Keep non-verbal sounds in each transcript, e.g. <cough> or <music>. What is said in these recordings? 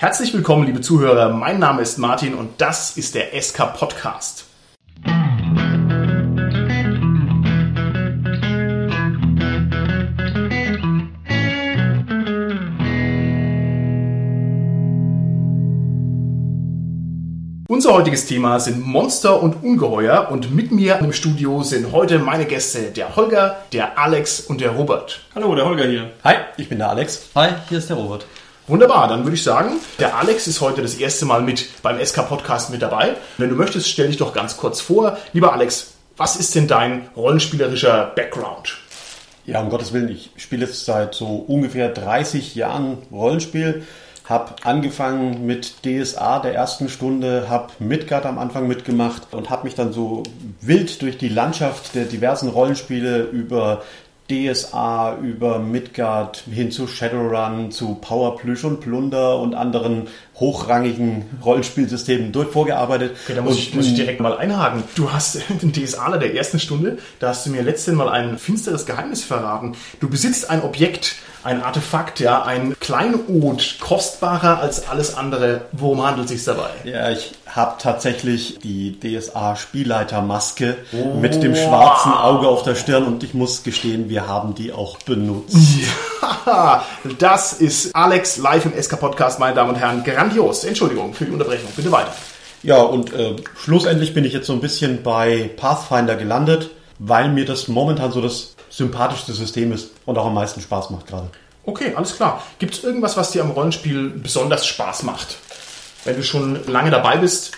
Herzlich willkommen, liebe Zuhörer. Mein Name ist Martin und das ist der SK Podcast. Unser heutiges Thema sind Monster und Ungeheuer und mit mir im Studio sind heute meine Gäste der Holger, der Alex und der Robert. Hallo, der Holger hier. Hi, ich bin der Alex. Hi, hier ist der Robert. Wunderbar, dann würde ich sagen, der Alex ist heute das erste Mal mit beim SK Podcast mit dabei. Wenn du möchtest, stell dich doch ganz kurz vor. Lieber Alex, was ist denn dein rollenspielerischer Background? Ja, um Gottes Willen, ich spiele jetzt seit so ungefähr 30 Jahren Rollenspiel. Hab angefangen mit DSA der ersten Stunde, hab Midgard am Anfang mitgemacht und hab mich dann so wild durch die Landschaft der diversen Rollenspiele über DSA, über Midgard hin zu Shadowrun, zu Power Plüsch und Plunder und anderen hochrangigen Rollenspielsystemen dort vorgearbeitet. Okay, da muss, ich, muss ich direkt mal einhaken. Du hast den DSAler der ersten Stunde, da hast du mir letztens mal ein finsteres Geheimnis verraten. Du besitzt ein Objekt, ein Artefakt, ja, ein Kleinod, kostbarer als alles andere. Worum handelt es sich dabei? Ja, ich habe tatsächlich die DSA-Spielleitermaske oh. mit dem schwarzen Auge auf der Stirn und ich muss gestehen, wir haben die auch benutzt. Ja, <laughs> das ist Alex live im SK-Podcast, meine Damen und Herren. Grandios. Entschuldigung für die Unterbrechung. Bitte weiter. Ja, und äh, schlussendlich bin ich jetzt so ein bisschen bei Pathfinder gelandet, weil mir das momentan so das sympathischste System ist und auch am meisten Spaß macht gerade. Okay, alles klar. Gibt es irgendwas, was dir am Rollenspiel besonders Spaß macht? Wenn du schon lange dabei bist,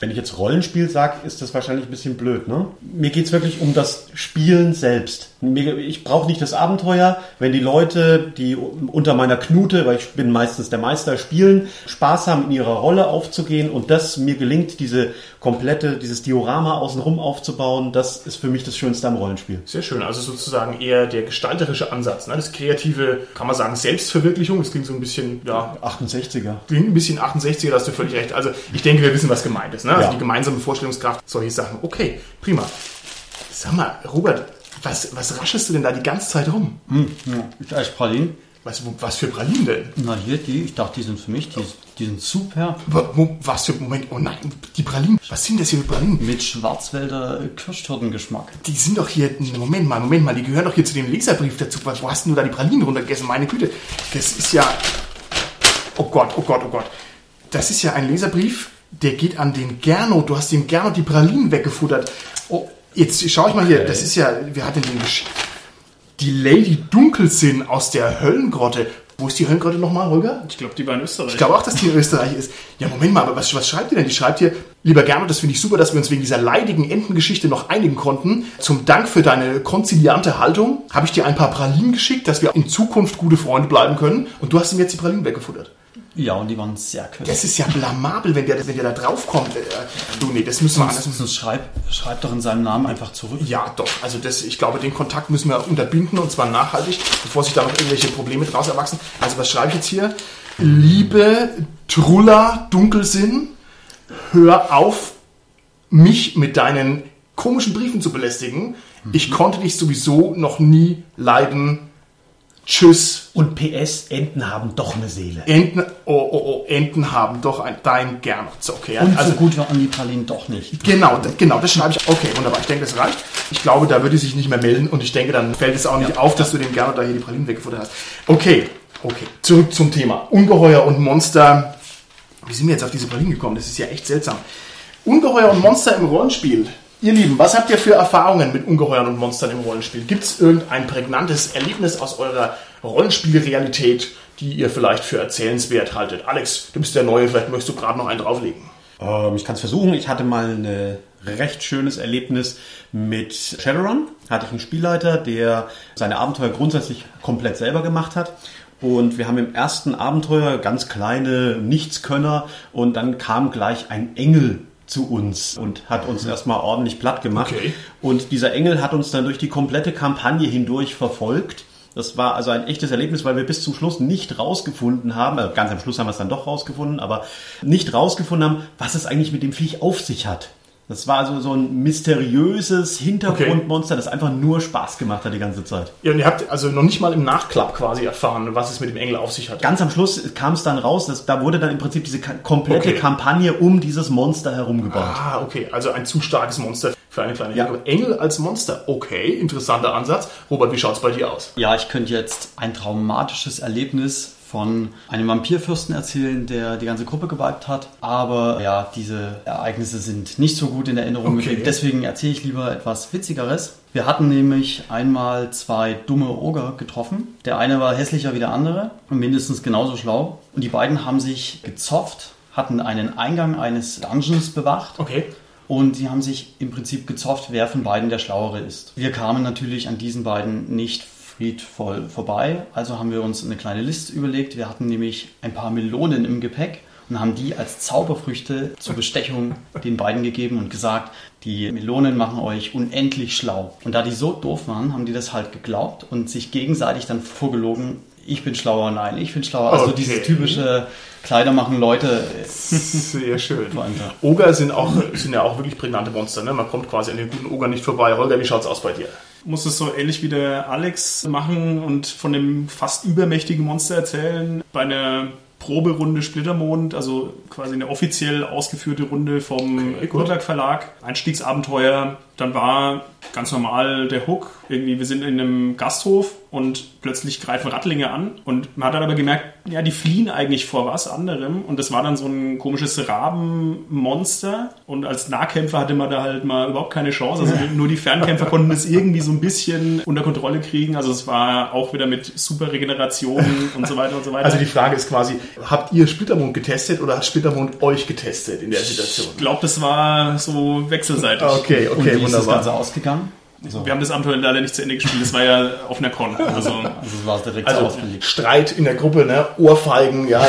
wenn ich jetzt Rollenspiel sage, ist das wahrscheinlich ein bisschen blöd. Ne? Mir es wirklich um das Spielen selbst. Ich brauche nicht das Abenteuer, wenn die Leute, die unter meiner Knute, weil ich bin meistens der Meister, spielen, Spaß haben, in ihrer Rolle aufzugehen und das mir gelingt, diese komplette, dieses Diorama außenrum aufzubauen, das ist für mich das Schönste am Rollenspiel. Sehr schön, also sozusagen eher der gestalterische Ansatz, ne? das kreative, kann man sagen, Selbstverwirklichung, das klingt so ein bisschen, ja... 68er. Klingt ein bisschen 68er, da hast du völlig recht. Also ich denke, wir wissen, was gemeint ist. Ne? Also ja. die gemeinsame Vorstellungskraft, solche Sachen. Okay, prima. Sag mal, Robert, was, was raschest du denn da die ganze Zeit rum? Hm, ja, ich esse Pralinen. Was, was für Pralinen denn? Na hier, die, ich dachte, die sind für mich, die, die sind super. Was für, Moment, oh nein, die Pralinen, was sind das hier für Pralinen? Mit Schwarzwälder Kirschtortengeschmack. Die sind doch hier, Moment mal, Moment mal, die gehören doch hier zu dem Leserbrief dazu. Wo hast du da die Pralinen runtergegessen? Meine Güte, das ist ja, oh Gott, oh Gott, oh Gott. Das ist ja ein Leserbrief, der geht an den Gernot. Du hast dem Gernot die Pralinen weggefuttert. Oh, Jetzt schaue ich mal hier, das ist ja, wer hat denn den geschickt? Die Lady Dunkelsinn aus der Höllengrotte. Wo ist die Höllengrotte nochmal, Holger? Ich glaube, die war in Österreich. Ich glaube auch, dass die in Österreich ist. Ja, Moment mal, aber was, was schreibt ihr denn? Die schreibt hier, lieber Gernot, das finde ich super, dass wir uns wegen dieser leidigen Entengeschichte noch einigen konnten. Zum Dank für deine konziliante Haltung habe ich dir ein paar Pralinen geschickt, dass wir in Zukunft gute Freunde bleiben können. Und du hast ihm jetzt die Pralinen weggefuttert. Ja, und die waren sehr köstlich. Das ist ja blamabel, wenn der, wenn der da draufkommt. Äh, du, nee, das müssen wir anders. Sonst schreib, schreib doch in seinem Namen einfach zurück. Ja, doch. Also das, ich glaube, den Kontakt müssen wir unterbinden und zwar nachhaltig, bevor sich da noch irgendwelche Probleme draus erwachsen. Also was schreibe ich jetzt hier? Liebe Trulla Dunkelsinn, hör auf, mich mit deinen komischen Briefen zu belästigen. Mhm. Ich konnte dich sowieso noch nie leiden Tschüss. Und PS, Enten haben doch eine Seele. Enten, oh, oh, oh, Enten haben doch ein, dein Gern. Okay, Und also, so gut waren die Pralinen doch nicht. Genau, genau, das schreibe ich. Okay, wunderbar. Ich denke, das reicht. Ich glaube, da würde sie sich nicht mehr melden und ich denke, dann fällt es auch nicht ja. auf, dass du dem Gernot da hier die Pralinen weggefuttert hast. Okay, okay. Zurück zum Thema. Ungeheuer und Monster. Wie sind wir jetzt auf diese Pralinen gekommen? Das ist ja echt seltsam. Ungeheuer und Monster im Rollenspiel. Ihr Lieben, was habt ihr für Erfahrungen mit Ungeheuern und Monstern im Rollenspiel? Gibt es irgendein prägnantes Erlebnis aus eurer Rollenspielrealität, die ihr vielleicht für erzählenswert haltet? Alex, du bist der Neue, vielleicht möchtest du gerade noch einen drauflegen. Ähm, ich kann es versuchen. Ich hatte mal ein recht schönes Erlebnis mit Shadowrun. Hatte ich einen Spielleiter, der seine Abenteuer grundsätzlich komplett selber gemacht hat. Und wir haben im ersten Abenteuer ganz kleine Nichtskönner und dann kam gleich ein Engel zu uns und hat uns erstmal ordentlich platt gemacht. Okay. Und dieser Engel hat uns dann durch die komplette Kampagne hindurch verfolgt. Das war also ein echtes Erlebnis, weil wir bis zum Schluss nicht rausgefunden haben, also ganz am Schluss haben wir es dann doch rausgefunden, aber nicht rausgefunden haben, was es eigentlich mit dem Viech auf sich hat. Das war also so ein mysteriöses Hintergrundmonster, das einfach nur Spaß gemacht hat die ganze Zeit. Ja, und ihr habt also noch nicht mal im Nachklapp quasi erfahren, was es mit dem Engel auf sich hat. Ganz am Schluss kam es dann raus, dass, da wurde dann im Prinzip diese komplette Okay. Kampagne um dieses Monster herum gebaut. Ah, okay. Also ein zu starkes Monster für eine kleine Ja. Engel als Monster. Okay, interessanter Ansatz. Robert, wie schaut's bei dir aus? Ja, ich könnte jetzt ein traumatisches Erlebnis von einem Vampirfürsten erzählen, der die ganze Gruppe geweibt hat. Aber ja, diese Ereignisse sind nicht so gut in Erinnerung Okay. Deswegen erzähle ich lieber etwas Witzigeres. Wir hatten nämlich einmal zwei dumme Oger getroffen. Der eine war hässlicher wie der andere und mindestens genauso schlau. Und die beiden haben sich gezopft, hatten einen Eingang eines Dungeons bewacht. Okay. Und sie haben sich im Prinzip gezofft, wer von beiden der Schlauere ist. Wir kamen natürlich an diesen beiden nicht friedvoll vorbei, also haben wir uns eine kleine Liste überlegt. Wir hatten nämlich ein paar Melonen im Gepäck und haben die als Zauberfrüchte zur Bestechung <laughs> den beiden gegeben und gesagt, die Melonen machen euch unendlich schlau. Und da die so doof waren, haben die das halt geglaubt und sich gegenseitig dann vorgelogen, ich bin schlauer, nein, ich bin schlauer. Also Okay. dieses typische Kleider machen Leute. <laughs> Sehr <laughs> schön. Oger sind, auch, sind ja auch wirklich prägnante Monster. Ne? Man kommt quasi an den guten Oger nicht vorbei. Holger, wie schaut's aus bei dir? Muss es so ähnlich wie der Alex machen und von dem fast übermächtigen Monster erzählen. Bei einer Proberunde Splittermond, also quasi eine offiziell ausgeführte Runde vom Okay, Verlag, Einstiegsabenteuer. Dann war ganz normal der Hook. Irgendwie, wir sind in einem Gasthof und plötzlich greifen Rattlinge an. Und man hat dann aber gemerkt, ja, die fliehen eigentlich vor was anderem. Und das war dann so ein komisches Rabenmonster. Und als Nahkämpfer hatte man da halt mal überhaupt keine Chance. Also <laughs> nur die Fernkämpfer konnten das irgendwie so ein bisschen unter Kontrolle kriegen. Also es war auch wieder mit super Regeneration und so weiter und so weiter. Also die Frage ist quasi, habt ihr Splittermond getestet oder hat Splittermond euch getestet in der Situation? ich glaube, das war so wechselseitig. Okay, okay, wie ist das Ganze wunderbar. ausgegangen? Also, Wir haben das Abenteuer leider nicht zu Ende gespielt. Das war ja auf einer Con. <laughs> Also also es war direkt Also ausgelegt. Streit in der Gruppe, ne? Ohrfeigen, ja,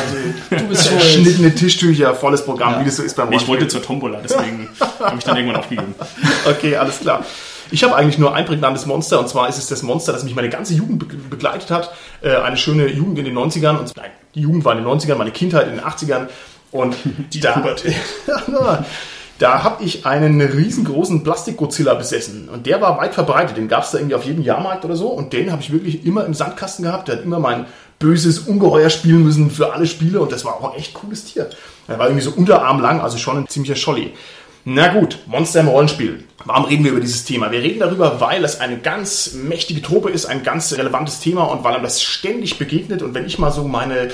du bist schuld. zerschnittene Tischtücher, volles Programm, Ja. wie das so ist beim ich wollte zur Tombola, deswegen <laughs> habe ich dann irgendwann aufgegeben. Okay, alles klar. Ich habe eigentlich nur ein prägnantes Monster und zwar ist es das Monster, das mich meine ganze Jugend be begleitet hat. Äh, eine schöne Jugend in den 90ern und nein, die Jugend war in den 90ern, meine Kindheit in den 80ern und die da, <laughs> da habe ich einen riesengroßen Plastik-Godzilla besessen und der war weit verbreitet. Den gab es da irgendwie auf jedem Jahrmarkt oder so und den habe ich wirklich immer im Sandkasten gehabt. Der hat immer mein böses Ungeheuer spielen müssen für alle Spiele und das war auch ein echt cooles Tier. Er war irgendwie so unterarmlang, also schon ein ziemlicher Scholli. Na gut, Monster im Rollenspiel. Warum reden wir über dieses Thema? Wir reden darüber, weil es eine ganz mächtige Truppe ist, ein ganz relevantes Thema und weil einem das ständig begegnet. Und wenn ich mal so meine,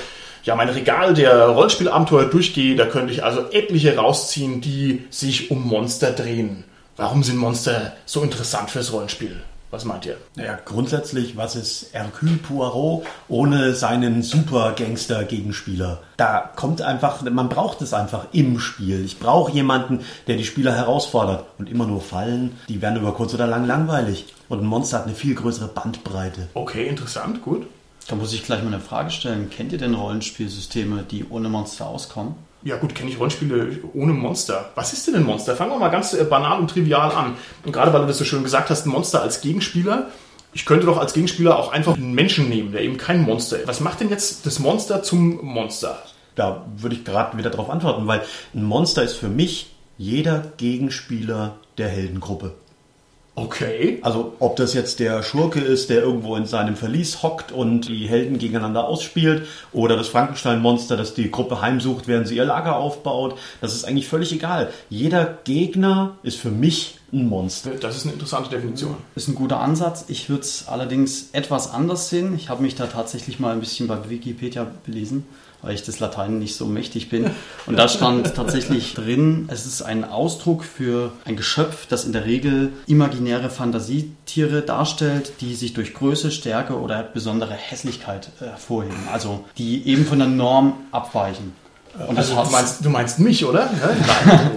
ja, mein Regal der Rollenspielabenteuer durchgehe, da könnte ich also etliche rausziehen, die sich um Monster drehen. Warum sind Monster so interessant fürs Rollenspiel? Was meint ihr? Naja, grundsätzlich, was ist Hercule Poirot ohne seinen Super-Gangster-Gegenspieler? Da kommt einfach, man braucht es einfach im Spiel. Ich brauche jemanden, der die Spieler herausfordert. Und immer nur Fallen, die werden über kurz oder lang langweilig. Und ein Monster hat eine viel größere Bandbreite. Okay, interessant, gut. Da muss ich gleich mal eine Frage stellen. Kennt ihr denn Rollenspielsysteme, die ohne Monster auskommen? Ja gut, kenne ich Rollenspiele ohne Monster. Was ist denn ein Monster? Fangen wir mal ganz äh, banal und trivial an. Und gerade weil du das so schön gesagt hast, ein Monster als Gegenspieler. Ich könnte doch als Gegenspieler auch einfach einen Menschen nehmen, der eben kein Monster ist. Was macht denn jetzt das Monster zum Monster? Da würde ich gerade wieder darauf antworten, weil ein Monster ist für mich jeder Gegenspieler der Heldengruppe. Okay. Also ob das jetzt der Schurke ist, der irgendwo in seinem Verlies hockt und die Helden gegeneinander ausspielt, oder das Frankenstein-Monster, das die Gruppe heimsucht, während sie ihr Lager aufbaut, das ist eigentlich völlig egal. Jeder Gegner ist für mich ein Monster. Das ist eine interessante Definition. Ist ein guter Ansatz. Ich würde es allerdings etwas anders sehen. Ich habe mich da tatsächlich mal ein bisschen bei Wikipedia belesen, weil ich das Latein nicht so mächtig bin. <laughs> Und da stand tatsächlich drin, es ist ein Ausdruck für ein Geschöpf, das in der Regel imaginäre Fantasietiere darstellt, die sich durch Größe, Stärke oder besondere Hässlichkeit äh, hervorheben. Also die eben von der Norm abweichen. Und Also du meinst, du meinst mich, oder? <laughs> Nein.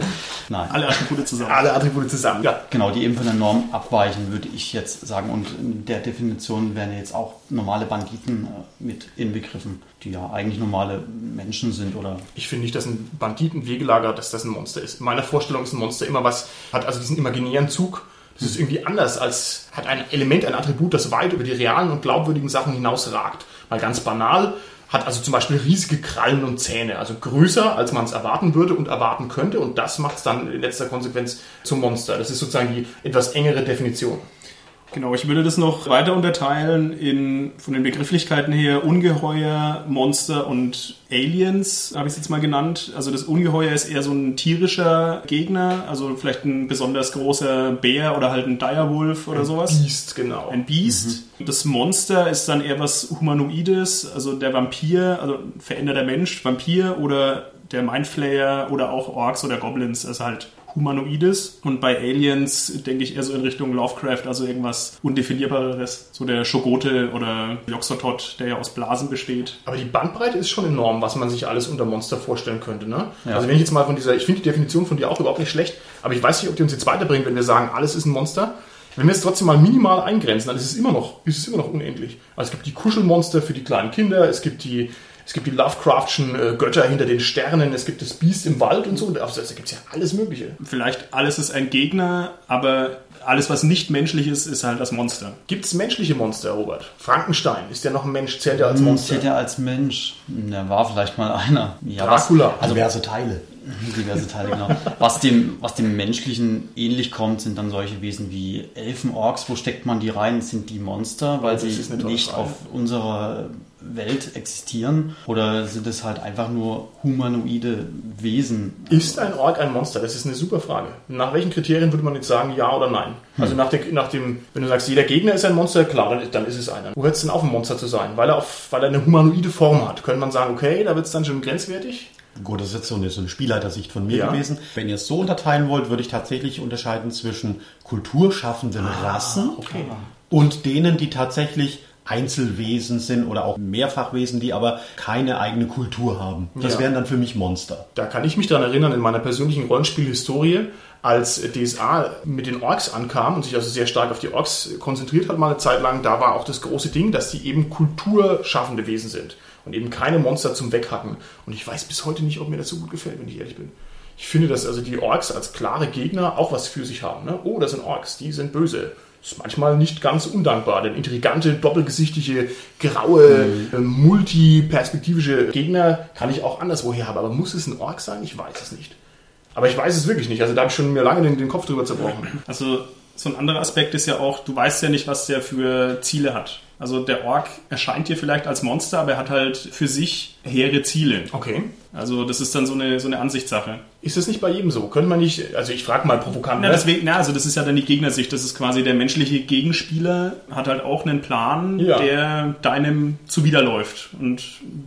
Nein. Alle Attribute zusammen. Alle Attribute zusammen. Ja. Genau, die eben von der Norm abweichen, würde ich jetzt sagen. Und in der Definition werden jetzt auch normale Banditen äh, mit inbegriffen, die ja eigentlich normale Menschen sind oder Ich finde nicht, dass ein Banditen Wegelager, dass das ein Monster ist. In meiner Vorstellung ist ein Monster immer was, hat also diesen imaginären Zug. Das ist irgendwie anders als, hat ein Element, ein Attribut, das weit über die realen und glaubwürdigen Sachen hinausragt. Mal ganz banal. Hat also zum Beispiel riesige Krallen und Zähne, also größer, als man es erwarten würde und erwarten könnte. Und das macht es dann in letzter Konsequenz zum Monster. Das ist sozusagen die etwas engere Definition. Genau, ich würde das noch weiter unterteilen in von den Begrifflichkeiten her Ungeheuer, Monster und Aliens, habe ich es jetzt mal genannt. Also das Ungeheuer ist eher so ein tierischer Gegner, also vielleicht ein besonders großer Bär oder halt ein Direwolf oder ein sowas. Biest, genau. Ein Biest. Das Monster ist dann eher was Humanoides, also der Vampir, also veränderter Mensch, Vampir oder der Mindflayer oder auch Orks oder Goblins, also halt Humanoides. Und bei Aliens denke ich eher so in Richtung Lovecraft, also irgendwas Undefinierbares. So der Shogote oder Yoxotot, der ja aus Blasen besteht. Aber die Bandbreite ist schon enorm, was man sich alles unter Monster vorstellen könnte. Ne? Ja. Also wenn ich jetzt mal von dieser, ich finde die Definition von dir auch überhaupt nicht schlecht, aber ich weiß nicht, ob die uns jetzt weiterbringt, wenn wir sagen, alles ist ein Monster. Wenn wir es trotzdem mal minimal eingrenzen, dann ist es immer noch, ist es immer noch unendlich. Also es gibt die Kuschelmonster für die kleinen Kinder, es gibt die, es gibt die Lovecraftschen äh, Götter hinter den Sternen, es gibt das Biest im Wald und so. Und also, da gibt es ja alles Mögliche. Vielleicht alles ist ein Gegner, aber alles, was nicht menschlich ist, ist halt das Monster. Gibt es menschliche Monster, Robert? Frankenstein, ist der noch ein Mensch? Zählt er als Monster? Zählt er als Mensch? Der war vielleicht mal einer. Ja, Dracula. Also diverse Teile. <laughs> diverse Teile, genau. Was dem, was dem Menschlichen ähnlich kommt, sind dann solche Wesen wie Elfenorks. Wo steckt man die rein? Sind die Monster, weil sie nicht auf unserer Welt existieren? Oder sind es halt einfach nur humanoide Wesen? Ist ein Ork ein Monster? Das ist eine super Frage. Nach welchen Kriterien würde man jetzt sagen, ja oder nein? Also nach, der, nach dem, wenn du sagst, jeder Gegner ist ein Monster, klar, dann, dann ist es einer. Wo hört es denn auf, ein Monster zu sein? Weil er, auf, weil er eine humanoide Form hat. Könnte man sagen, okay, da wird es dann schon grenzwertig? Gut, das ist jetzt so eine, so eine Spielleitersicht von mir Ja. gewesen. Wenn ihr es so unterteilen wollt, würde ich tatsächlich unterscheiden zwischen kulturschaffenden Rassen okay. und denen, die tatsächlich Einzelwesen sind oder auch Mehrfachwesen, die aber keine eigene Kultur haben. Das Ja. wären dann für mich Monster. Da kann ich mich daran erinnern, in meiner persönlichen Rollenspielhistorie, als DSA mit den Orks ankam und sich also sehr stark auf die Orks konzentriert hat, mal eine Zeit lang, da war auch das große Ding, dass die eben kulturschaffende Wesen sind und eben keine Monster zum Weghacken. Und ich weiß bis heute nicht, ob mir das so gut gefällt, wenn ich ehrlich bin. Ich finde, dass also die Orks als klare Gegner auch was für sich haben. Ne? Oh, das sind Orks, die sind böse. Ist manchmal nicht ganz undankbar, denn intrigante, doppelgesichtige, graue, äh, multiperspektivische Gegner kann ich auch anderswoher haben. Aber muss es ein Ork sein? Ich weiß es nicht. Aber ich weiß es wirklich nicht. Also da habe ich schon mir lange den, den Kopf drüber zerbrochen. Also so ein anderer Aspekt ist ja auch, du weißt ja nicht, was der für Ziele hat. Also der Ork erscheint dir vielleicht als Monster, aber er hat halt für sich hehre Ziele. Okay. Also das ist dann so eine, so eine Ansichtssache. Ist das nicht bei jedem so? Könnte man nicht, also ich frage mal provokant, Na, ne? deswegen, na, also das ist ja dann die Gegnersicht. Das ist quasi der menschliche Gegenspieler hat halt auch einen Plan, Ja. der deinem zuwiderläuft. Und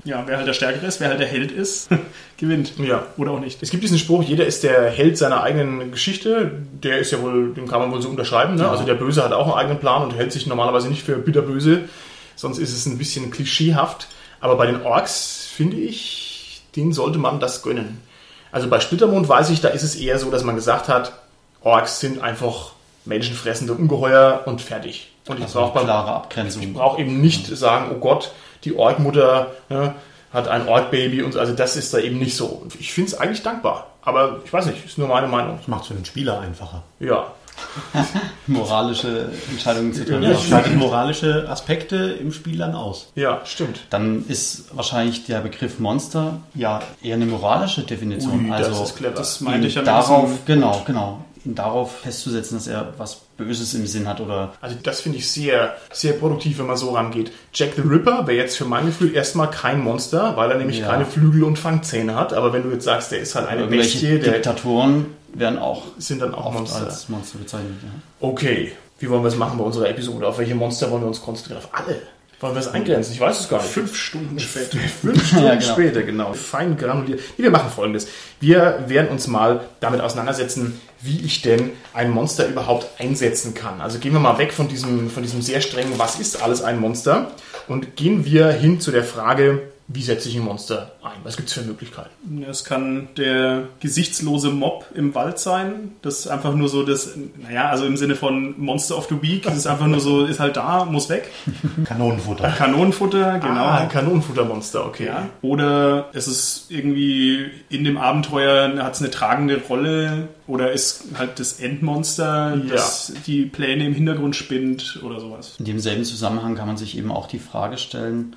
ja, wer halt der Stärkere ist, wer halt der Held ist, <laughs> gewinnt. Ja. Oder auch nicht. Es gibt diesen Spruch, jeder ist der Held seiner eigenen Geschichte. Der ist ja wohl, dem kann man wohl so unterschreiben. Ne? Also der Böse hat auch einen eigenen Plan und hält sich normalerweise nicht für bitterböse. Sonst ist es ein bisschen klischeehaft. Aber bei den Orks finde ich, denen sollte man das gönnen. Also bei Splittermond weiß ich, da ist es eher so, dass man gesagt hat, Orks sind einfach menschenfressende Ungeheuer und fertig. Und ich Also brauche klare Abgrenzung. brauche eben nicht sagen, oh Gott, die Orkmutter ne, hat ein Orkbaby und so. also das ist da eben nicht so. Ich finde es eigentlich dankbar. Aber ich weiß nicht, ist nur meine Meinung. Das macht es für den Spieler einfacher. Ja. <laughs> moralische Entscheidungen zu treffen. Ja, das schaltet moralische Aspekte im Spiel dann aus. Ja, stimmt. Dann ist wahrscheinlich der Begriff Monster ja eher eine moralische Definition. Ui, das also ist clever. Das meinte ich ja darauf, genau, genau, ihn darauf festzusetzen, dass er was Böses im Sinn hat oder Also das finde ich sehr, sehr produktiv, wenn man so rangeht. Jack the Ripper wäre jetzt für mein Gefühl erstmal kein Monster, weil er nämlich Ja. keine Flügel und Fangzähne hat. Aber wenn du jetzt sagst, der ist halt eine Bestie, der Diktatoren werden auch sind dann auch Monster. als Monster bezeichnet. Ja. Okay, wie wollen wir es machen bei unserer Episode? Auf welche Monster wollen wir uns konzentrieren? Auf alle. Wollen wir es eingrenzen? Ich weiß es gar nicht. Fünf Stunden später. Fünf Stunden <laughs> Ja, genau. später, genau. Fein granuliert. Nee, wir machen folgendes. Wir werden uns mal damit auseinandersetzen, wie ich denn ein Monster überhaupt einsetzen kann. Also gehen wir mal weg von diesem, von diesem sehr strengen, was ist alles ein Monster? Und gehen wir hin zu der Frage, wie setze ich ein Monster ein? Was gibt es für Möglichkeiten? Es kann der gesichtslose Mob im Wald sein. Das ist einfach nur so das, naja, also im Sinne von Monster of the Week. Das ist einfach nur so, ist halt da, muss weg. <laughs> Kanonenfutter. Kanonenfutter, genau. Ah, ein Kanonenfuttermonster, okay. Ja. Oder es ist irgendwie in dem Abenteuer hat es eine tragende Rolle oder ist halt das Endmonster, Ja. das die Pläne im Hintergrund spinnt oder sowas. In demselben Zusammenhang kann man sich eben auch die Frage stellen,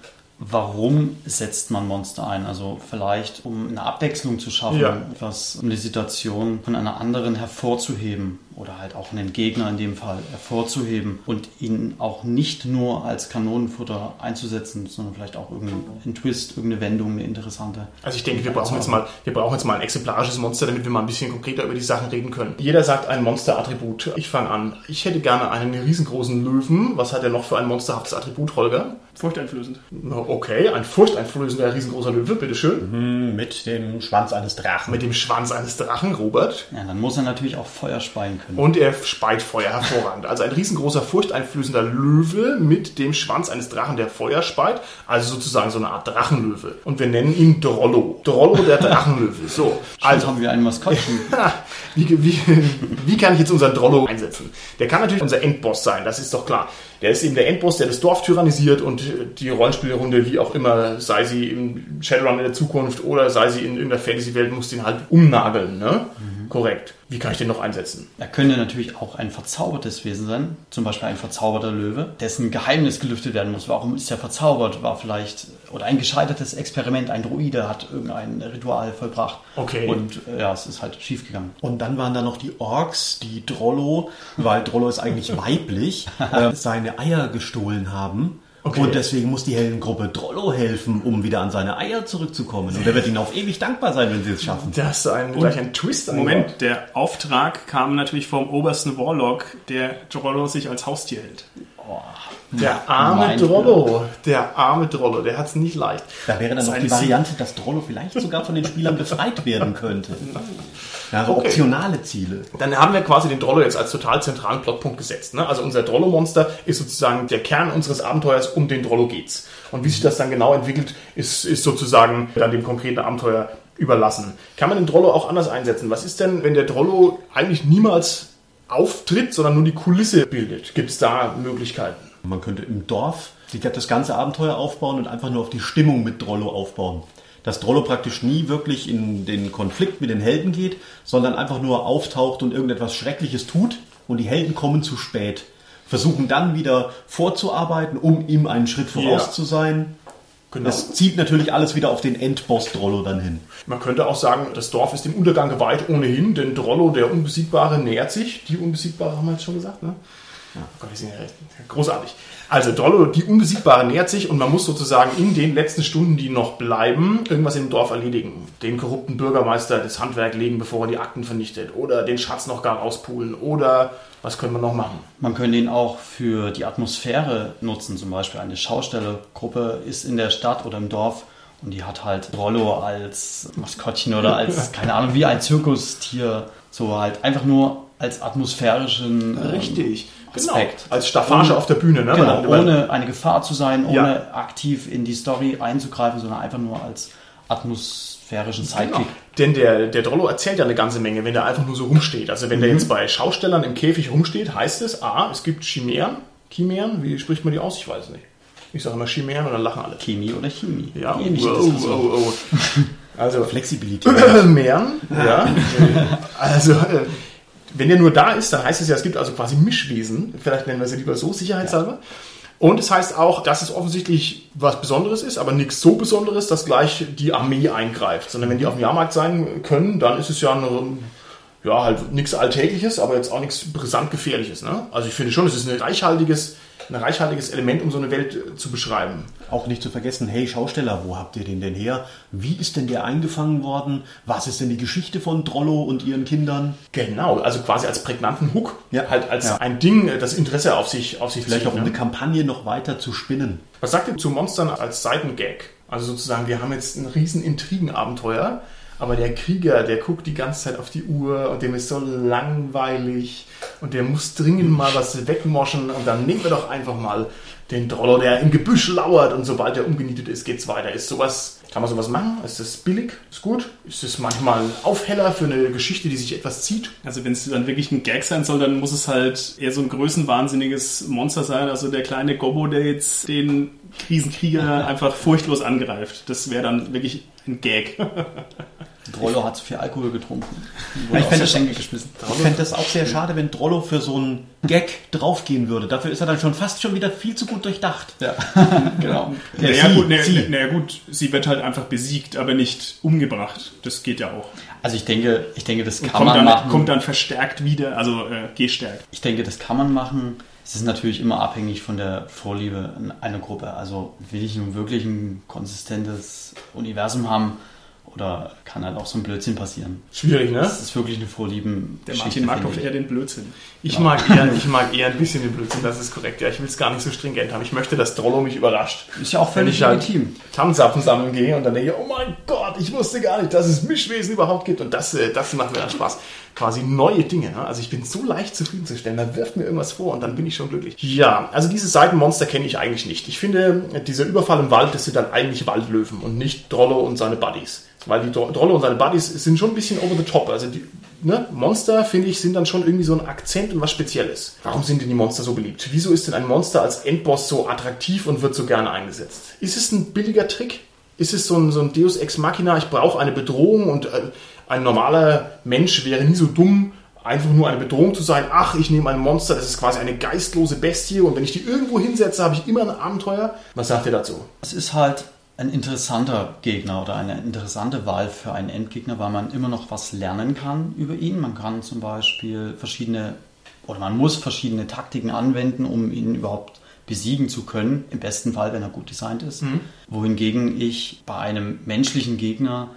warum setzt man Monster ein? Also vielleicht, um eine Abwechslung zu schaffen, Ja. etwas, um die Situation von einer anderen hervorzuheben oder halt auch einen Gegner in dem Fall hervorzuheben und ihn auch nicht nur als Kanonenfutter einzusetzen, sondern vielleicht auch irgendeinen Twist, irgendeine Wendung, eine interessante. Also ich denke, wir brauchen jetzt mal, wir brauchen jetzt mal ein exemplarisches Monster, damit wir mal ein bisschen konkreter über die Sachen reden können. Jeder sagt ein Monster-Attribut. Ich fange an. Ich hätte gerne einen riesengroßen Löwen. Was hat er noch für ein monsterhaftes Attribut, Holger? Furchteinflößend. Okay, ein furchteinflößender riesengroßer Löwe, bitteschön. Mit dem Schwanz eines Drachen. Mit dem Schwanz eines Drachen, Robert. Ja, dann muss er natürlich auch Feuer speien können. Und er speit Feuer hervorragend. Also ein riesengroßer, furchteinflößender Löwe mit dem Schwanz eines Drachen, der Feuer speit. Also sozusagen so eine Art Drachenlöwe. Und wir nennen ihn Drollo. Drollo, der Drachenlöwe. So, Also haben wir einen Maskottchen. <laughs> wie, wie, wie kann ich jetzt unseren Drollo einsetzen? Der kann natürlich unser Endboss sein, das ist doch klar. Der ist eben der Endboss, der das Dorf tyrannisiert und die Rollenspielrunde, wie auch immer, sei sie im Shadowrun in der Zukunft oder sei sie in irgendeiner Fantasy-Welt, muss den halt umnageln, ne? Korrekt. Wie kann ich den noch einsetzen? Er könnte natürlich auch ein verzaubertes Wesen sein, zum Beispiel ein verzauberter Löwe, dessen Geheimnis gelüftet werden muss. Warum ist er verzaubert? War vielleicht, oder ein gescheitertes Experiment, ein Druide hat irgendein Ritual vollbracht. Okay. Und äh, ja, es ist halt schiefgegangen. Und dann waren da noch die Orks, die Drollo, weil Drollo ist eigentlich <laughs> weiblich, äh, seine Eier gestohlen haben. Okay. Und deswegen muss die Heldengruppe Drollo helfen, um wieder an seine Eier zurückzukommen. Und er wird ihnen auf ewig dankbar sein, wenn sie es schaffen. Das ist ein, gleich ein Twist. Moment, der Auftrag kam natürlich vom obersten Warlock, der Drollo sich als Haustier hält. Der arme Mein Drollo. Der arme Drollo, der hat es nicht leicht. Da wäre dann noch die. Variante, dass Drollo vielleicht sogar von den Spielern befreit werden könnte. <laughs> Ja, so Okay. optionale Ziele. Dann haben wir quasi den Drollo jetzt als total zentralen Plotpunkt gesetzt. Ne? Also unser Drollo-Monster ist sozusagen der Kern unseres Abenteuers, um den Drollo geht's. Und wie sich das dann genau entwickelt, ist, ist sozusagen dann dem konkreten Abenteuer überlassen. Kann man den Drollo auch anders einsetzen? Was ist denn, wenn der Drollo eigentlich niemals auftritt, sondern nur die Kulisse bildet? Gibt es da Möglichkeiten? Man könnte im Dorf sich das ganze Abenteuer aufbauen und einfach nur auf die Stimmung mit Drollo aufbauen. Dass Drollo praktisch nie wirklich in den Konflikt mit den Helden geht, sondern einfach nur auftaucht und irgendetwas Schreckliches tut und die Helden kommen zu spät. Versuchen dann wieder vorzuarbeiten, um ihm einen Schritt voraus Ja. zu sein. Genau. Das zieht natürlich alles wieder auf den Endboss Drollo dann hin. Man könnte auch sagen, das Dorf ist dem Untergang geweiht ohnehin, denn Drollo, der Unbesiegbare, nähert sich. Die Unbesiegbare haben wir jetzt schon gesagt, ne? Ja, oh Gott, wir sind ja recht. Großartig. Also Drollo, die Unbesiegbare nähert sich und man muss sozusagen in den letzten Stunden, die noch bleiben, irgendwas im Dorf erledigen. Den korrupten Bürgermeister das Handwerk legen, bevor er die Akten vernichtet. Oder den Schatz noch gar rauspulen. Oder was können wir noch machen? Man könnte ihn auch für die Atmosphäre nutzen. Zum Beispiel eine Schaustellergruppe ist in der Stadt oder im Dorf und die hat halt Rollo als Maskottchen oder als, <laughs> keine Ahnung, wie ein Zirkustier. So halt einfach nur als atmosphärischen ähm, Richtig. Aspekt. Genau. Als Staffage auf der Bühne. Ne? Genau, Man- man- ohne eine Gefahr zu sein, ohne Ja. aktiv in die Story einzugreifen, sondern einfach nur als atmosphärischen Sidekick. Genau. Denn der, der Drollo erzählt ja eine ganze Menge, wenn der einfach nur so rumsteht. Also wenn der Mhm. jetzt bei Schaustellern im Käfig rumsteht, heißt es, A, es gibt Chimären. Chimären, wie spricht man die aus? Ich weiß es nicht. Ich sage immer Chimären und dann lachen alle. Chemie oder Chemie. Ja, Ähnliche wow, wow, wow. <laughs> Also Flexibilität. <clears throat> Mähren, ja. <laughs> Also äh, wenn der nur da ist, dann heißt es ja, es gibt also quasi Mischwesen. Vielleicht nennen wir sie lieber so, sicherheitshalber. Und es heißt auch, dass es offensichtlich was Besonderes ist, aber nichts so Besonderes, dass gleich die Armee eingreift. Sondern wenn die auf dem Jahrmarkt sein können, dann ist es ja eine, ja, halt nichts Alltägliches, aber jetzt auch nichts brisant Gefährliches. Ne? Also ich finde schon, es ist ein reichhaltiges, ein reichhaltiges Element, um so eine Welt äh, zu beschreiben. Auch nicht zu vergessen, hey Schausteller, wo habt ihr den denn her? Wie ist denn der eingefangen worden? Was ist denn die Geschichte von Drollo und ihren Kindern? Genau, also quasi als prägnanten Hook, Ja. halt als Ja. ein Ding, äh, das Interesse auf sich, auf sich Vielleicht zieht, auch ne? eine Kampagne noch weiter zu spinnen. Was sagt ihr zu Monstern als Seitengag? Also sozusagen, wir haben jetzt ein riesen Intrigenabenteuer, aber der Krieger, der guckt die ganze Zeit auf die Uhr und dem ist so langweilig und der muss dringend mal was wegmoschen und dann nehmen wir doch einfach mal den Drollo, der im Gebüsch lauert und sobald er umgenietet ist, geht's weiter. Ist sowas, kann man sowas machen? Ist das billig? Ist gut? Ist das manchmal ein Aufheller für eine Geschichte, die sich etwas zieht? Also wenn es dann wirklich ein Gag sein soll, dann muss es halt eher so ein größenwahnsinniges Monster sein. Also der kleine Gobbo, der jetzt den Krisenkrieger <laughs> einfach furchtlos angreift. Das wäre dann wirklich ein Gag. <laughs> Drollo hat zu viel Alkohol getrunken. Ja, ich fände das, geschmissen. ich fänd das auch sehr schade, wenn Drollo für so einen Gag draufgehen würde. Dafür ist er dann schon fast schon wieder viel zu gut durchdacht. Ja, <laughs> genau. Ja, naja, sie, gut, naja, sie. naja, gut, sie wird halt einfach besiegt, aber nicht umgebracht. Das geht ja auch. Also ich denke, ich denke, das kann Kommt man dann, machen. kommt dann verstärkt wieder, also äh, gestärkt. Ich denke, das kann man machen. Es ist natürlich immer abhängig von der Vorliebe in einer Gruppe. Also will ich nun wirklich ein konsistentes Universum haben oder kann halt auch so ein Blödsinn passieren. Schwierig, ne? Das ist wirklich eine Vorlieben. Der Martin mag doch eher den Blödsinn. Ich mag, eher, <laughs> ich mag eher ein bisschen den Blödsinn, das ist korrekt. Ja, ich will es gar nicht so stringent haben. Ich möchte, dass Drollo mich überrascht. Ist ja auch Wenn völlig ich halt legitim. Tannenzapfen sammeln gehe und dann denke, oh mein Gott, ich wusste gar nicht, dass es Mischwesen überhaupt gibt. Und das, äh, das macht mir dann Spaß. Quasi neue Dinge. Ne? Also ich bin so leicht zufriedenzustellen. Da wirft mir irgendwas vor und dann bin ich schon glücklich. Ja, also diese Seitenmonster kenne ich eigentlich nicht. Ich finde, dieser Überfall im Wald, das sind dann eigentlich Waldlöwen und nicht Drollo und seine Buddies. Weil die Dro- Drollo und seine Buddies sind schon ein bisschen over the top. Also die ne? Monster, finde ich, sind dann schon irgendwie so ein Akzent und was Spezielles. Warum sind denn die Monster so beliebt? Wieso ist denn ein Monster als Endboss so attraktiv und wird so gerne eingesetzt? Ist es ein billiger Trick? Ist es so ein, so ein Deus Ex Machina, ich brauche eine Bedrohung und äh, ein normaler Mensch wäre nie so dumm, einfach nur eine Bedrohung zu sein. Ach, ich nehme ein Monster, das ist quasi eine geistlose Bestie und wenn ich die irgendwo hinsetze, habe ich immer ein Abenteuer. Was sagt ihr dazu? Es ist halt ein interessanter Gegner oder eine interessante Wahl für einen Endgegner, weil man immer noch was lernen kann über ihn. Man kann zum Beispiel verschiedene oder man muss verschiedene Taktiken anwenden, um ihn überhaupt besiegen zu können. Im besten Fall, wenn er gut designt ist. Wohingegen ich bei einem menschlichen Gegner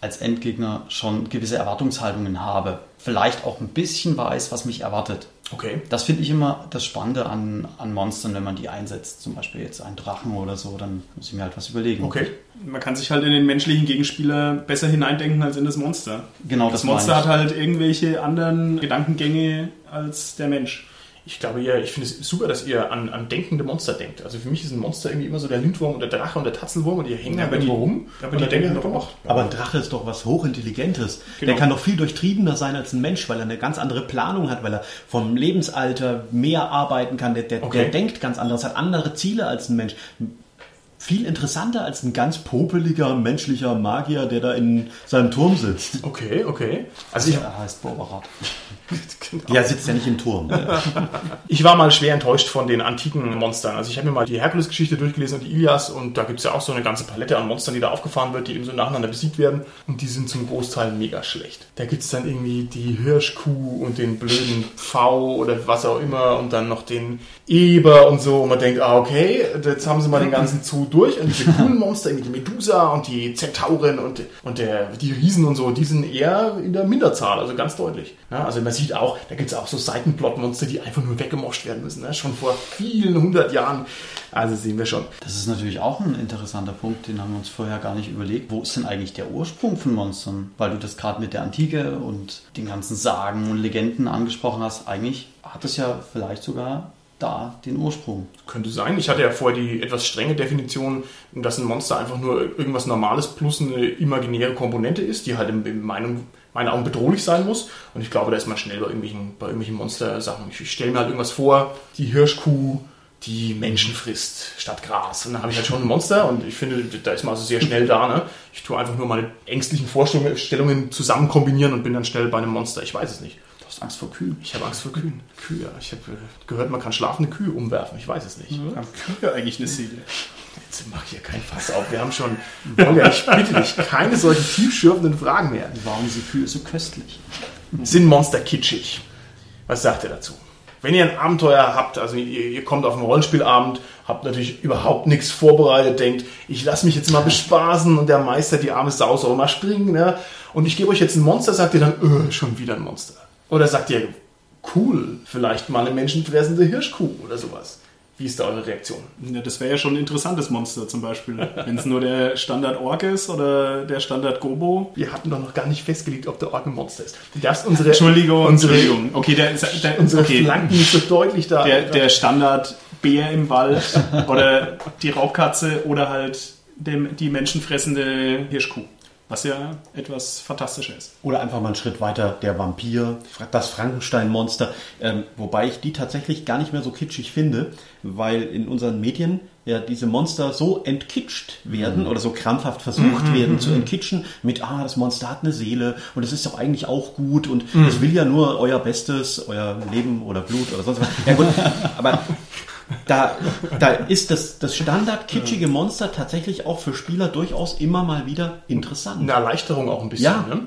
als Endgegner schon gewisse Erwartungshaltungen habe. Vielleicht auch ein bisschen weiß, was mich erwartet. Okay. Das finde ich immer das Spannende an, an Monstern, wenn man die einsetzt. Zum Beispiel jetzt einen Drachen oder so, dann muss ich mir halt was überlegen. Okay. Man kann sich halt in den menschlichen Gegenspieler besser hineindenken als in das Monster. Genau, Das das Monster hat halt irgendwelche anderen Gedankengänge als der Mensch. Ich glaube, ihr, ich finde es super, dass ihr an, an denkende Monster denkt. Also für mich ist ein Monster irgendwie immer so der Lindwurm und der Drache und der Tatzelwurm und die hängen Ja, ja, aber irgendwo die- rum. aber die denken doch auch. Aber ein Drache ist doch was Hochintelligentes. Genau. Der kann doch viel durchtriebener sein als ein Mensch, weil er eine ganz andere Planung hat, weil er vom Lebensalter mehr arbeiten kann. Der, der, Okay. der denkt ganz anders, hat andere Ziele als ein Mensch. Viel interessanter als ein ganz popeliger menschlicher Magier, der da in seinem Turm sitzt. Okay, okay. Also ich, Er heißt Boberat. Der sitzt ja nicht im Turm. <laughs> ich war mal schwer enttäuscht von den antiken Monstern. Also ich habe mir mal die Herkules-Geschichte durchgelesen und die Ilias und da gibt es ja auch so eine ganze Palette an Monstern, die da aufgefahren wird, die eben so nacheinander besiegt werden und die sind zum Großteil mega schlecht. Da gibt es dann irgendwie die Hirschkuh und den blöden Pfau oder was auch immer und dann noch den Eber und so und man denkt, ah okay, jetzt haben sie mal den ganzen Zoo durch und diese <laughs> coolen Monster, irgendwie die Medusa und die Zentauren und, und der, die Riesen und so, die sind eher in der Minderzahl, also ganz deutlich. Ja, also man sieht auch, da gibt es auch so Seitenplotmonster, die einfach nur weggemoscht werden müssen, ne? schon vor vielen hundert Jahren. Also sehen wir schon. Das ist natürlich auch ein interessanter Punkt, den haben wir uns vorher gar nicht überlegt. Wo ist denn eigentlich der Ursprung von Monstern? Weil du das gerade mit der Antike und den ganzen Sagen und Legenden angesprochen hast. Eigentlich hat es ja vielleicht sogar da den Ursprung. Könnte sein. Ich hatte ja vorher die etwas strenge Definition, dass ein Monster einfach nur irgendwas Normales plus eine imaginäre Komponente ist, die halt in, in meinen, meinen Augen bedrohlich sein muss. Und ich glaube, da ist man schnell bei irgendwelchen, bei irgendwelchen Monstersachen. Ich, ich stelle mir halt irgendwas vor, die Hirschkuh, die Menschen frisst statt Gras. Und dann habe ich halt schon ein Monster und ich finde, da ist man also sehr schnell da. Ne? Ich tue einfach nur meine ängstlichen Vorstellungen zusammen kombinieren und bin dann schnell bei einem Monster. Ich weiß es nicht. Hast Angst vor Kühen. Ich habe Angst vor Kühen. Kühe. Ich habe äh, gehört, man kann schlafende Kühe umwerfen. Ich weiß es nicht. Haben Kühe eigentlich eine Seele? Jetzt mach hier kein Fass auf. Wir haben schon, Holger, ich bitte dich, keine solchen tiefschürfenden Fragen mehr. Warum sind Kühe so köstlich? Sind Monster kitschig? Was sagt ihr dazu? Wenn ihr ein Abenteuer habt, also ihr, ihr kommt auf einen Rollenspielabend, habt natürlich überhaupt nichts vorbereitet, denkt, ich lasse mich jetzt mal bespaßen und der Meister, die arme Sau, soll mal springen, ne? und ich gebe euch jetzt ein Monster, sagt ihr dann, öh, schon wieder ein Monster. Oder sagt ihr, cool, vielleicht mal eine menschenfressende Hirschkuh oder sowas. Wie ist da eure Reaktion? Ja, das wäre ja schon ein interessantes Monster zum Beispiel. Wenn es nur der Standard Ork ist oder der Standard Gobo. Wir hatten doch noch gar nicht festgelegt, ob der Ork ein Monster ist. Du darfst unsere, Entschuldigung, unsere, Entschuldigung. Okay, der, der, unsere okay. Flanken nicht so deutlich da. der, der Standard Bär im Wald oder die Raubkatze oder halt dem, die menschenfressende Hirschkuh. Was ja etwas fantastischer ist. Oder einfach mal einen Schritt weiter, der Vampir, das Frankenstein-Monster. Ähm, wobei ich die tatsächlich gar nicht mehr so kitschig finde, weil in unseren Medien ja diese Monster so entkitscht werden oder so krampfhaft versucht werden zu entkitschen mit, ah, das Monster hat eine Seele und es ist doch eigentlich auch gut und es will ja nur euer Bestes, euer Leben oder Blut oder sonst was. Ja gut, <laughs> aber da, da ist das, das Standard-kitschige Monster tatsächlich auch für Spieler durchaus immer mal wieder interessant. Eine Erleichterung auch ein bisschen. Ja. Ne?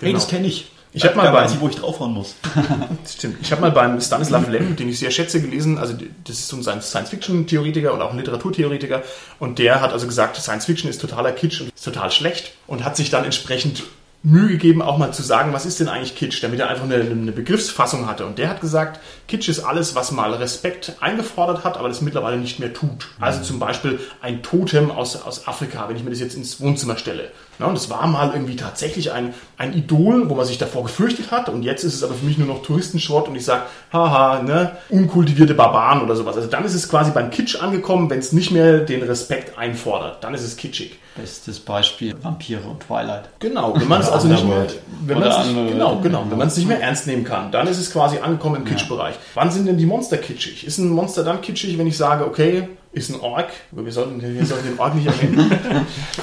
Hey, das kenne ich. Ich hab mal da bei- weiß ich, wo ich draufhauen muss. <laughs> Stimmt. Ich habe mal beim Stanislav Lem, den ich sehr schätze, gelesen, also das ist so ein Science-Fiction-Theoretiker und auch ein Literaturtheoretiker und der hat also gesagt, Science-Fiction ist totaler Kitsch und ist total schlecht und hat sich dann entsprechend Mühe gegeben, auch mal zu sagen, was ist denn eigentlich Kitsch, damit er einfach eine, eine Begriffsfassung hatte. Und der hat gesagt, Kitsch ist alles, was mal Respekt eingefordert hat, aber das mittlerweile nicht mehr tut. Also zum Beispiel ein Totem aus, aus Afrika, wenn ich mir das jetzt ins Wohnzimmer stelle. Ja, und das war mal irgendwie tatsächlich ein, ein Idol, wo man sich davor gefürchtet hat. Und jetzt ist es aber für mich nur noch Touristenschrott und ich sage, haha, ne, unkultivierte Barbaren oder sowas. Also dann ist es quasi beim Kitsch angekommen, wenn es nicht mehr den Respekt einfordert. Dann ist es kitschig. Bestes Beispiel Vampire und Twilight. Genau, wenn man es also nicht mehr, wenn man es nicht, genau, genau, wenn man es nicht mehr ernst nehmen kann, dann ist es quasi angekommen im Kitschbereich. Wann sind denn die Monster kitschig? Ist ein Monster dann kitschig, wenn ich sage, okay, ist ein Ork, wir sollten, wir sollten den Ork nicht erwähnen.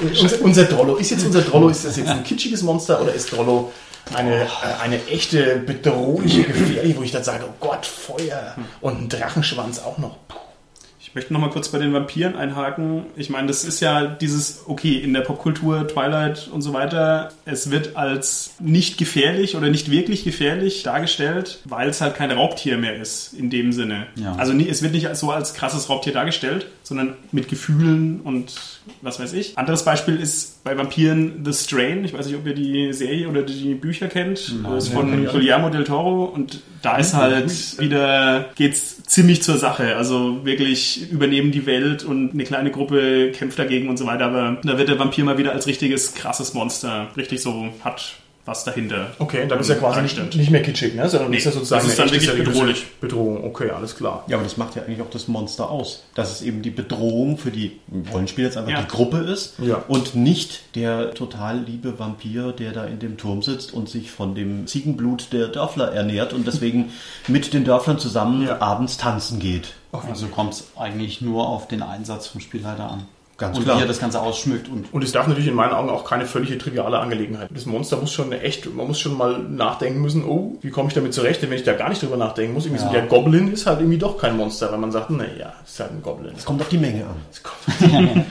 <laughs> unser, unser Drollo, ist jetzt unser Drollo, ist das jetzt ein kitschiges Monster oder ist Drollo eine, äh, eine echte, bedrohliche, gefährliche, wo ich dann sage, oh Gott, Feuer und ein Drachenschwanz auch noch. Ich möchte noch mal kurz bei den Vampiren einhaken. Ich meine, das ist ja dieses, okay, in der Popkultur, Twilight und so weiter, es wird als nicht gefährlich oder nicht wirklich gefährlich dargestellt, weil es halt kein Raubtier mehr ist, in dem Sinne. Ja. Also es wird nicht so als krasses Raubtier dargestellt, sondern mit Gefühlen und was weiß ich. Anderes Beispiel ist bei Vampiren The Strain. Ich weiß nicht, ob ihr die Serie oder die Bücher kennt. das ist von Guillermo del Toro und da ist halt wieder, geht's ziemlich zur Sache. Also wirklich übernehmen die Welt und eine kleine Gruppe kämpft dagegen und so weiter. Aber da wird der Vampir mal wieder als richtiges krasses Monster richtig so hat was dahinter. Okay, dann ist er quasi nicht, nicht mehr kitschig, ne? sondern Nee, ist er sozusagen das ist dann wirklich bedrohlich. Bedrohung. Okay, alles klar. Ja, aber das macht ja eigentlich auch das Monster aus. Dass es eben die Bedrohung für die Rollenspieler jetzt einfach Ja. die Gruppe ist Ja. und nicht der total liebe Vampir, der da in dem Turm sitzt und sich von dem Ziegenblut der Dörfler ernährt und deswegen <laughs> mit den Dörflern zusammen Ja. abends tanzen geht. Also kommt es eigentlich nur auf den Einsatz vom Spielleiter an. Ganz und klar. wie er das Ganze ausschmückt und Und es darf natürlich in meinen Augen auch keine völlige triviale Angelegenheit. Das Monster muss schon echt, man muss schon mal nachdenken müssen, oh, wie komme ich damit zurecht? Denn wenn ich da gar nicht drüber nachdenken muss, irgendwie so, Ja. der Goblin ist halt irgendwie doch kein Monster, weil man sagt, naja, ist halt ein Goblin. Es kommt auf die Menge an. Es kommt,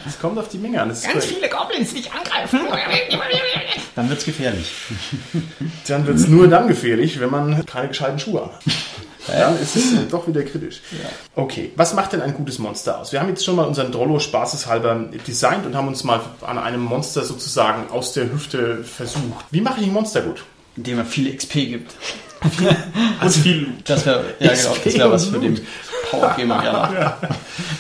es kommt auf die Menge an. Das ist korrekt. viele Goblins nicht angreifen. Dann wird's gefährlich. Dann wird es nur dann gefährlich, wenn man keine gescheiten Schuhe anhat. Dann ist es <laughs> doch wieder kritisch. Okay, was macht denn ein gutes Monster aus? Wir haben jetzt schon mal unseren Drollo spaßeshalber designt und haben uns mal an einem Monster sozusagen aus der Hüfte versucht. Wie mache ich ein Monster gut? indem er viel XP gibt. Also viel Das wäre ja, genau, das wär was für den Power Gamer gerne.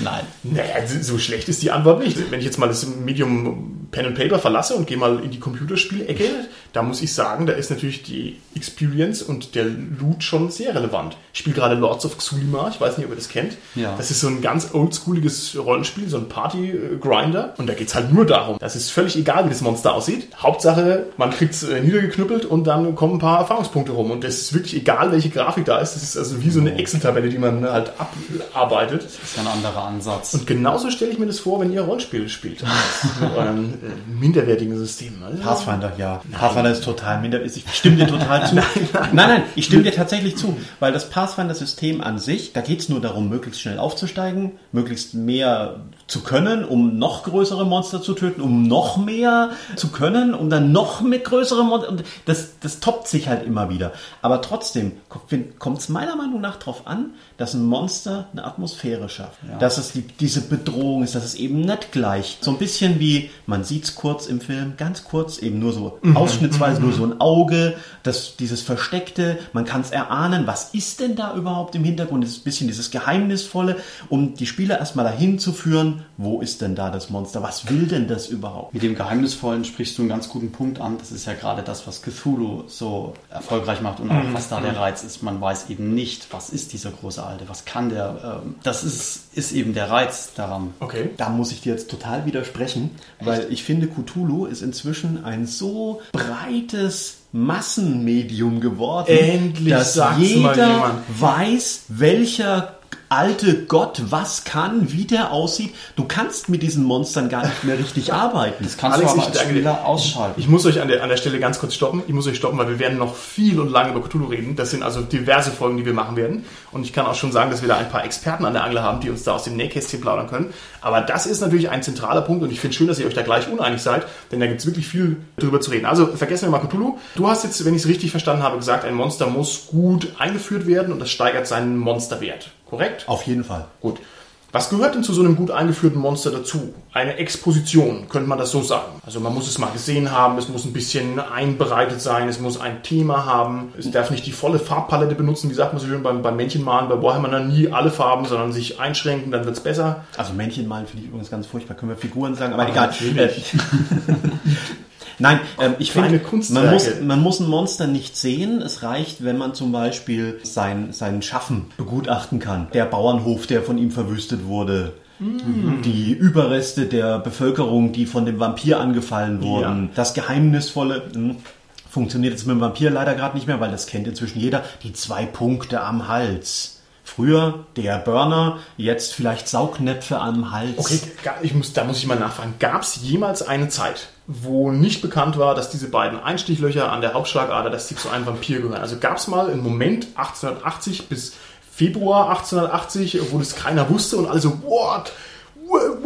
Nein. Naja, so so schlecht ist die Antwort nicht. Wenn ich jetzt mal das Medium Pen and Paper verlasse und gehe mal in die Computerspielecke, da muss ich sagen, da ist natürlich die Experience und der Loot schon sehr relevant. Ich spiele gerade Lords of Xulima, ich weiß nicht, ob ihr das kennt. Ja. Das ist so ein ganz oldschooliges Rollenspiel, so ein Party-Grinder. Und da geht's halt nur darum. Das ist völlig egal, wie das Monster aussieht. Hauptsache, man kriegt's äh, niedergeknüppelt und dann kommen ein paar Erfahrungspunkte rum. Und das ist wirklich egal, welche Grafik da ist. Das ist also wie so eine Excel-Tabelle, die man halt abarbeitet. Das ist ja ein anderer Ansatz. Und genauso stelle ich mir das vor, wenn ihr Rollenspiele spielt. Mit <laughs> eurem äh, minderwertigen System. Also, Pathfinder, ja. Pathfinder ist total minder. Ich stimme dir total zu. <laughs> nein, nein, nein, ich stimme dir tatsächlich zu. Weil das Pathfinder-System an sich, da geht es nur darum, möglichst schnell aufzusteigen, möglichst mehr zu können, um noch größere Monster zu töten, um noch mehr zu können, um dann noch mit größere Monster. Und das, das toppt sich halt immer wieder. Aber trotzdem kommt es meiner Meinung nach darauf an, dass ein Monster eine Atmosphäre schafft. Dass es die, diese Bedrohung ist, dass es eben nicht gleich. So ein bisschen wie, man sieht es kurz im Film, ganz kurz, eben nur so beispielsweise nur so ein Auge, das, dieses Versteckte, man kann es erahnen, was ist denn da überhaupt im Hintergrund? Das ist ein bisschen dieses Geheimnisvolle, um die Spieler erstmal dahin zu führen, wo ist denn da das Monster? Was will denn das überhaupt? Mit dem Geheimnisvollen sprichst du einen ganz guten Punkt an. Das ist ja gerade das, was Cthulhu so erfolgreich macht und auch was da der Reiz ist. Man weiß eben nicht, was ist dieser große Alte, was kann der. Ähm, das ist, ist eben der Reiz daran. Okay. Da muss ich dir jetzt total widersprechen, weil ich finde, Cthulhu ist inzwischen ein so breites Massenmedium geworden, Endlich dass jeder mal jemand. weiß, welcher alte Gott was kann, wie der aussieht. Du kannst mit diesen Monstern gar nicht mehr richtig <laughs> arbeiten. Das kannst Alex, du aber ich als. Spieler ausschalten. Ich muss euch an der, an der Stelle ganz kurz stoppen. Ich muss euch stoppen, weil wir werden noch viel und lange über Cthulhu reden. Das sind also diverse Folgen, die wir machen werden. Und ich kann auch schon sagen, dass wir da ein paar Experten an der Angel haben, die uns da aus dem Nähkästchen plaudern können. Aber das ist natürlich ein zentraler Punkt und ich finde schön, dass ihr euch da gleich uneinig seid, denn da gibt es wirklich viel drüber zu reden. Also vergessen wir mal Cthulhu. Du hast jetzt, wenn ich es richtig verstanden habe, gesagt, ein Monster muss gut eingeführt werden und das steigert seinen Monsterwert. Korrekt? Auf jeden Fall. Gut. Was gehört denn zu so einem gut eingeführten Monster dazu? Eine Exposition, könnte man das so sagen. Also man muss es mal gesehen haben, es muss ein bisschen einbereitet sein, es muss ein Thema haben, es darf nicht die volle Farbpalette benutzen, wie sagt man so schön beim, beim Männchenmalen, bei Warhammer dann nie alle Farben, sondern sich einschränken, dann wird's besser. Also Männchen malen finde ich übrigens ganz furchtbar. Können wir Figuren sagen, aber Ah, egal. <laughs> Nein, ähm, ich finde, man muss, man muss ein Monster nicht sehen. Es reicht, wenn man zum Beispiel sein, sein Schaffen begutachten kann. Der Bauernhof, der von ihm verwüstet wurde. Die Überreste der Bevölkerung, die von dem Vampir angefallen wurden. Ja. Das Geheimnisvolle. hm, Funktioniert jetzt mit dem Vampir leider gerade nicht mehr, weil das kennt inzwischen jeder. Die zwei Punkte am Hals. Früher der Burner, jetzt vielleicht Saugnäpfe am Hals. Okay, ich muss, da muss ich mal nachfragen. Gab es jemals eine Zeit, wo nicht bekannt war, dass diese beiden Einstichlöcher an der Hauptschlagader, dass die zu einem Vampir gehören? Also gab es mal einen Moment 1880 bis Februar 1880, wo das keiner wusste und alle so, what?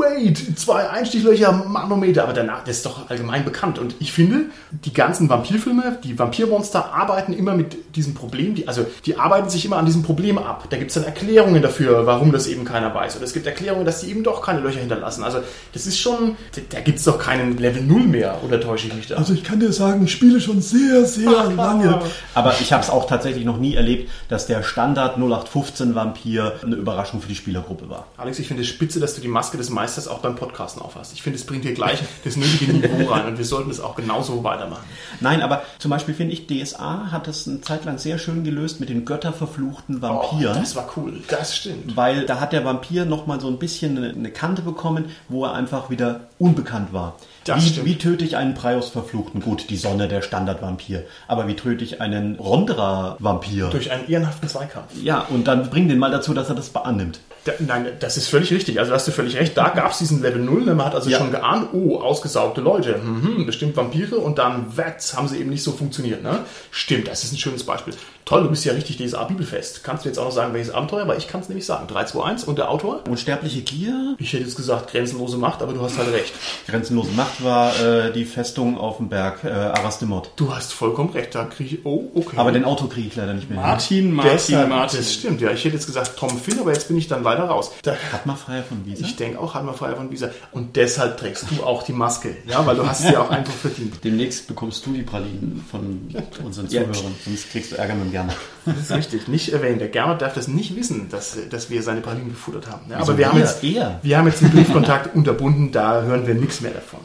Wait, zwei Einstichlöcher, Manometer, aber danach, das ist doch allgemein bekannt. Und ich finde, die ganzen Vampirfilme, die Vampirmonster arbeiten immer mit diesem Problem, die, also die arbeiten sich immer an diesem Problem ab. Da gibt es dann Erklärungen dafür, warum das eben keiner weiß. Oder es gibt Erklärungen, dass die eben doch keine Löcher hinterlassen. Also das ist schon, da, da gibt es doch keinen Level 0 mehr, oder täusche ich mich da? Also ich kann dir sagen, ich spiele schon sehr, sehr <laughs> lange. Aber ich habe es auch tatsächlich noch nie erlebt, dass der Standard 0815 Vampir eine Überraschung für die Spielergruppe war. Alex, ich finde es spitze, dass du die Maske des Meisters auch beim Podcasten aufhast. Ich finde, es bringt dir gleich das nötige Niveau rein und wir sollten es auch genauso weitermachen. Nein, aber zum Beispiel finde ich, DSA hat das eine Zeit lang sehr schön gelöst mit den götterverfluchten Oh, Vampiren. das war cool, das stimmt. weil da hat der Vampir nochmal so ein bisschen eine Kante bekommen, wo er einfach wieder unbekannt war. Wie, wie töte ich einen Prius-Verfluchten? Gut, die Sonne, der Standardvampir. Aber wie töte ich einen Ronderer-Vampir? Durch einen ehrenhaften Zweikampf. Ja, und dann bring den mal dazu, dass er das annimmt. Da, nein, das ist völlig richtig. Also da hast du völlig recht. Da gab es diesen Level 0. Man hat also Ja. schon geahnt, oh, ausgesaugte Leute. Mhm, bestimmt Vampire. Und dann, wetz, haben sie eben nicht so funktioniert. Ne? Stimmt, das ist ein schönes Beispiel. Toll, du bist ja richtig DSA Bibelfest. Kannst du jetzt auch noch sagen, welches Abenteuer? Weil ich kann es nämlich sagen. 321 und der Autor? Unsterbliche Gier? Ich hätte jetzt gesagt, grenzenlose Macht, aber du hast halt recht. Grenzenlose Macht war äh, die Festung auf dem Berg äh, Arastemot. Du hast vollkommen recht. Da kriege ich, oh, okay. Aber den Auto kriege ich leider nicht mehr hin. Martin, Martin, Deshalb, Martin. Das stimmt, ja. Ich hätte jetzt gesagt Tom Finn, aber jetzt bin ich dann leider raus. Da, Hat mal Freier von Wiese? ich denke auch, hat man Freier von Visa. Und deshalb trägst du auch die Maske. Ja, weil du hast sie auch einfach verdient. Demnächst bekommst du die Pralinen von unseren Ja. Zuhörern. Sonst kriegst du Ärger mit dem Gerner. Das ist richtig, nicht erwähnt. Der Gernot darf das nicht wissen, dass, dass wir seine Pralinen gefuttert haben. Ja, aber wir haben, jetzt, wir haben jetzt den Briefkontakt <laughs> unterbunden, da hören wir nichts mehr davon.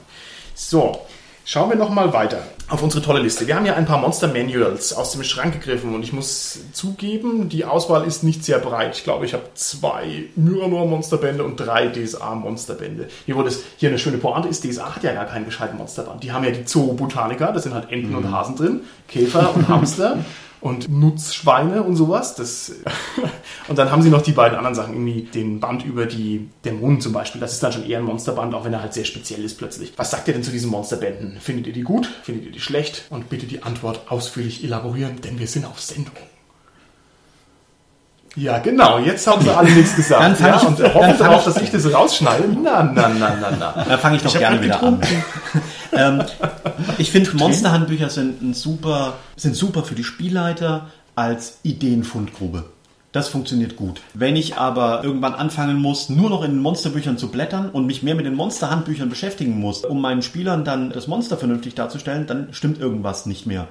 So, schauen wir nochmal weiter auf unsere tolle Liste. Wir haben ja ein paar Monster Manuals aus dem Schrank gegriffen und ich muss zugeben, die Auswahl ist nicht sehr breit. Ich glaube, ich habe zwei Myranor Monsterbände und drei DSA Monsterbände. Hier, wo das hier eine schöne Pointe ist, DSA hat ja gar keinen gescheiten Monsterband. Die haben ja die Zoobotaniker, da sind halt Enten und Hasen drin, Käfer und Hamster <laughs> und Nutzschweine und sowas. Das <laughs> und dann haben sie noch die beiden anderen Sachen, irgendwie den Band über die Dämonen zum Beispiel. Das ist dann schon eher ein Monsterband, auch wenn er halt sehr speziell ist plötzlich. Was sagt ihr denn zu diesen Monsterbänden? Findet ihr die gut? Findet ihr die schlecht? Und bitte die Antwort ausführlich elaborieren, denn wir sind auf Sendung. Ja, genau. Jetzt haben sie alle nichts gesagt. Dann ja, ich- und <laughs> dann hoffe fang darauf, dass ich das rausschneide. Na, na, na, na, na. Da fange ich doch Ich gerne wieder an. <laughs> ähm, ich finde, Monsterhandbücher sind ein super, sind super für die Spielleiter als Ideenfundgrube. Das funktioniert gut. Wenn ich aber irgendwann anfangen muss, nur noch in den Monsterbüchern zu blättern und mich mehr mit den Monsterhandbüchern beschäftigen muss, um meinen Spielern dann das Monster vernünftig darzustellen, dann stimmt irgendwas nicht mehr.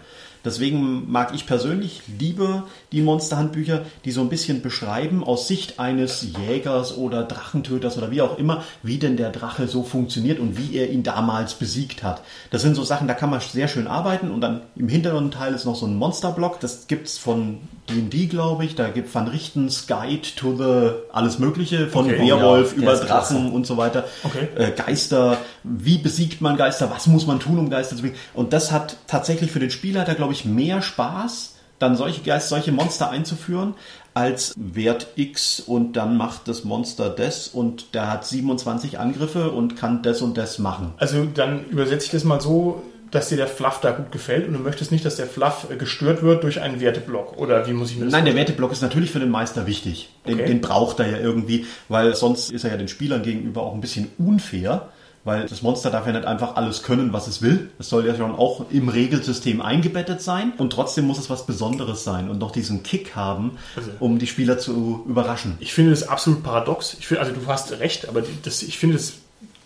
Deswegen mag ich persönlich lieber die Monsterhandbücher, die so ein bisschen beschreiben aus Sicht eines Jägers oder Drachentöters oder wie auch immer, wie denn der Drache so funktioniert und wie er ihn damals besiegt hat. Das sind so Sachen, da kann man sehr schön arbeiten und dann im hinteren Teil ist noch so ein Monsterblock. Das gibt's von D&D, glaube ich. Da gibt Van Richtens Guide to the alles Mögliche von Okay. Werwolf Ja, über. Drachen und so weiter. Okay. Äh, Geister, wie besiegt man Geister, was muss man tun, um Geister zu besiegen. Und das hat tatsächlich für den Spielleiter, glaube ich, mehr Spaß, dann solche Geist, solche Monster einzuführen, als Wert X und dann macht das Monster das und der hat 27 Angriffe und kann das und das machen. Also dann übersetze ich das mal so, dass dir der Fluff da gut gefällt und du möchtest nicht, dass der Fluff äh, gestört wird durch einen Werteblock. Oder wie muss ich mir das Nein, der vorstellen? Werteblock ist natürlich für den Meister wichtig. Den, Okay. den braucht er ja irgendwie, weil sonst ist er ja den Spielern gegenüber auch ein bisschen unfair. Weil das Monster darf ja nicht einfach alles können, was es will. Es soll ja schon auch im Regelsystem eingebettet sein. Und trotzdem muss es was Besonderes sein und noch diesen Kick haben, Also- um die Spieler zu überraschen. Ich finde das absolut paradox. Ich finde, also du hast recht, aber das, ich finde, das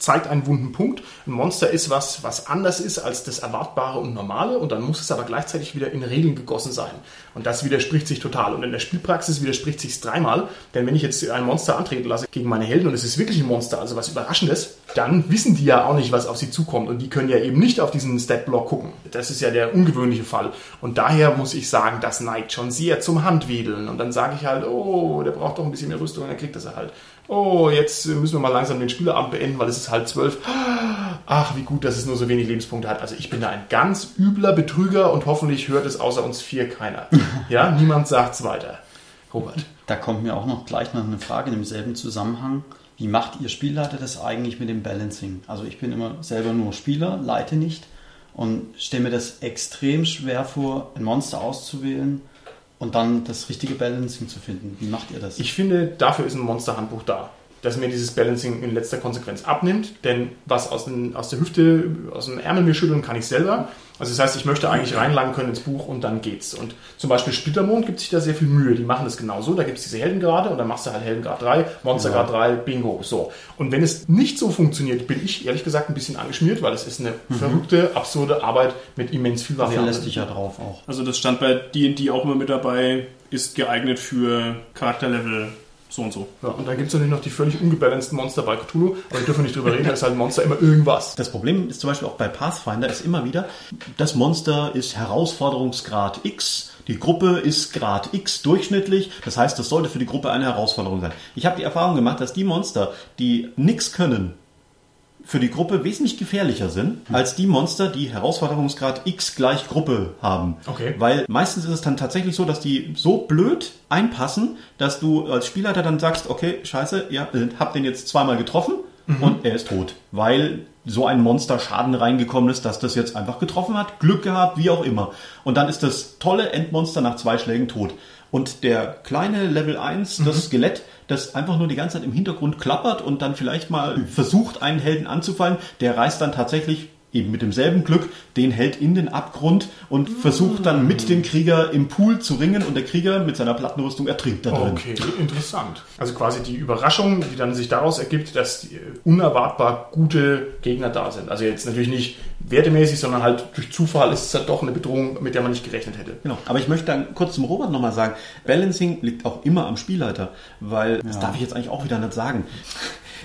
zeigt einen wunden Punkt. Ein Monster ist was, was anders ist als das Erwartbare und Normale und dann muss es aber gleichzeitig wieder in Regeln gegossen sein. Und das widerspricht sich total. Und in der Spielpraxis widerspricht sich dreimal, denn wenn ich jetzt ein Monster antreten lasse gegen meine Helden und es ist wirklich ein Monster, also was Überraschendes, dann wissen die ja auch nicht, was auf sie zukommt und die können ja eben nicht auf diesen Stat-Block gucken. Das ist ja der ungewöhnliche Fall. Und daher muss ich sagen, das neigt schon sehr zum Handwedeln. Und dann sage ich halt, oh, der braucht doch ein bisschen mehr Rüstung, dann kriegt das er halt. Oh, jetzt müssen wir mal langsam den Spielabend beenden, weil es ist halb zwölf. Ach, wie gut, dass es nur so wenig Lebenspunkte hat. Also ich bin da ein ganz übler Betrüger und hoffentlich hört es außer uns vier keiner. Ja, niemand sagt's weiter. Robert. Da kommt mir auch noch gleich noch eine Frage in demselben Zusammenhang. Wie macht ihr Spielleiter das eigentlich mit dem Balancing? Also ich bin immer selber nur Spieler, leite nicht und stelle mir das extrem schwer vor, ein Monster auszuwählen und dann das richtige Balancing zu finden. Wie macht ihr das? Ich finde, dafür ist ein Monsterhandbuch da. Dass mir dieses Balancing in letzter Konsequenz abnimmt. Denn was aus, den, aus der Hüfte, aus dem Ärmel mir schütteln, kann ich selber. Also das heißt, ich möchte eigentlich reinlangen können ins Buch und dann geht's. Und zum Beispiel Splittermond gibt sich da sehr viel Mühe. Die machen das genauso. Da gibt es diese Heldengrade und dann machst du halt Heldengrad 3, Monstergrad 3, Bingo. So. Und wenn es nicht so funktioniert, bin ich ehrlich gesagt ein bisschen angeschmiert, weil es ist eine verrückte, absurde Arbeit mit immens viel da Varianten. verlässt dich ja drauf auch. Also das stand bei D&D auch immer mit dabei, ist geeignet für Charakterlevel so und so. Ja, und dann gibt es natürlich noch die völlig ungebalanceden Monster bei Cthulhu, aber ich dürfen nicht drüber reden, da ist halt ein Monster immer irgendwas. Das Problem ist zum Beispiel auch bei Pathfinder ist immer wieder, das Monster ist Herausforderungsgrad X, die Gruppe ist Grad X durchschnittlich, das heißt, das sollte für die Gruppe eine Herausforderung sein. Ich habe die Erfahrung gemacht, dass die Monster, die nichts können, für die Gruppe wesentlich gefährlicher sind, als die Monster, die Herausforderungsgrad X gleich Gruppe haben. Okay. Weil meistens ist es dann tatsächlich so, dass die so blöd einpassen, dass du als Spielleiter dann sagst, okay, scheiße, ihr habt den jetzt zweimal getroffen und er ist tot. Weil so ein Monster Schaden reingekommen ist, dass das jetzt einfach getroffen hat, Glück gehabt, wie auch immer. Und dann ist das tolle Endmonster nach zwei Schlägen tot. Und der kleine Level 1, das Skelett, das einfach nur die ganze Zeit im Hintergrund klappert und dann vielleicht mal versucht, einen Helden anzufallen, der reißt dann tatsächlich eben mit demselben Glück den Held in den Abgrund und versucht dann mit dem Krieger im Pool zu ringen und der Krieger mit seiner Plattenrüstung ertrinkt da drin. Okay, interessant. Also quasi die Überraschung, die dann sich daraus ergibt, dass äh, unerwartbar gute Gegner da sind. Also jetzt natürlich nicht wertemäßig, sondern halt durch Zufall ist es halt doch eine Bedrohung, mit der man nicht gerechnet hätte. Genau. Aber ich möchte dann kurz zum Robert nochmal sagen, Balancing liegt auch immer am Spielleiter, weil, das darf ich jetzt eigentlich auch wieder nicht sagen.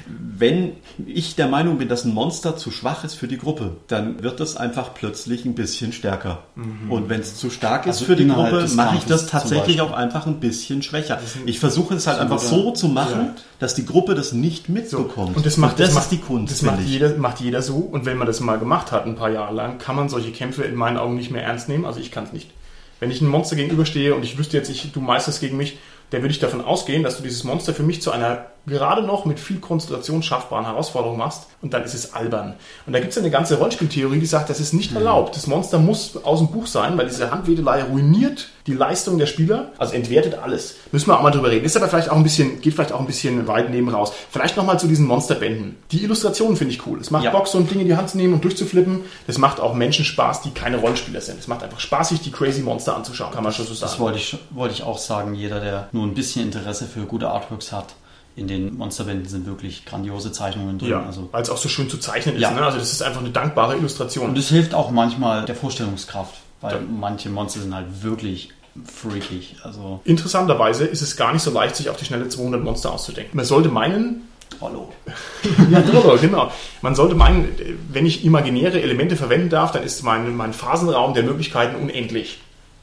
Wenn ich der Meinung bin, dass ein Monster zu schwach ist für die Gruppe, dann wird es einfach plötzlich ein bisschen stärker. Und wenn es zu stark ist Also für die Gruppe, mache ich das tatsächlich auch einfach ein bisschen schwächer. Ich versuche es halt einfach so zu machen, dass die Gruppe das nicht mitbekommt. Und das macht, das, das macht, ist die Kunst. Das macht jeder, macht jeder so. Und wenn man das mal gemacht hat, ein paar Jahre lang, kann man solche Kämpfe in meinen Augen nicht mehr ernst nehmen. Also ich kann es nicht. Wenn ich ein Monster gegenüberstehe und ich wüsste jetzt, ich, du meisterst gegen mich, dann würde ich davon ausgehen, dass du dieses Monster für mich zu einer gerade noch mit viel Konzentration schaffbaren Herausforderungen machst und dann ist es albern. Und da gibt es eine ganze Rollenspieltheorie, die sagt, das ist nicht erlaubt. Das Monster muss aus dem Buch sein, weil diese Handwedelei ruiniert die Leistung der Spieler, also entwertet alles. Müssen wir auch mal drüber reden. Ist aber vielleicht auch ein bisschen, geht vielleicht auch ein bisschen weit neben raus. Vielleicht nochmal zu diesen Monsterbänden. Die Illustrationen finde ich cool. Es macht Ja. Bock, so ein Ding in die Hand zu nehmen und durchzuflippen. Das macht auch Menschen Spaß, die keine Rollenspieler sind. Es macht einfach Spaß, sich die crazy Monster anzuschauen, kann man schon so sagen. Das wollte ich, wollte ich auch sagen. Jeder, der nur ein bisschen Interesse für gute Artworks hat, in den Monsterbänden sind wirklich grandiose Zeichnungen drin. ja, Also, weil es auch so schön zu zeichnen ist. Ja. Ne? Also das ist einfach eine dankbare Illustration. und es hilft auch manchmal der Vorstellungskraft, weil Ja. manche Monster sind halt wirklich freakig. Also, Interessanterweise ist es gar nicht so leicht, sich auf die schnelle 200 Monster auszudenken. Man sollte meinen, hallo. <laughs> ja, genau, genau. Man sollte meinen, wenn ich imaginäre Elemente verwenden darf, dann ist mein, mein Phasenraum der Möglichkeiten unendlich.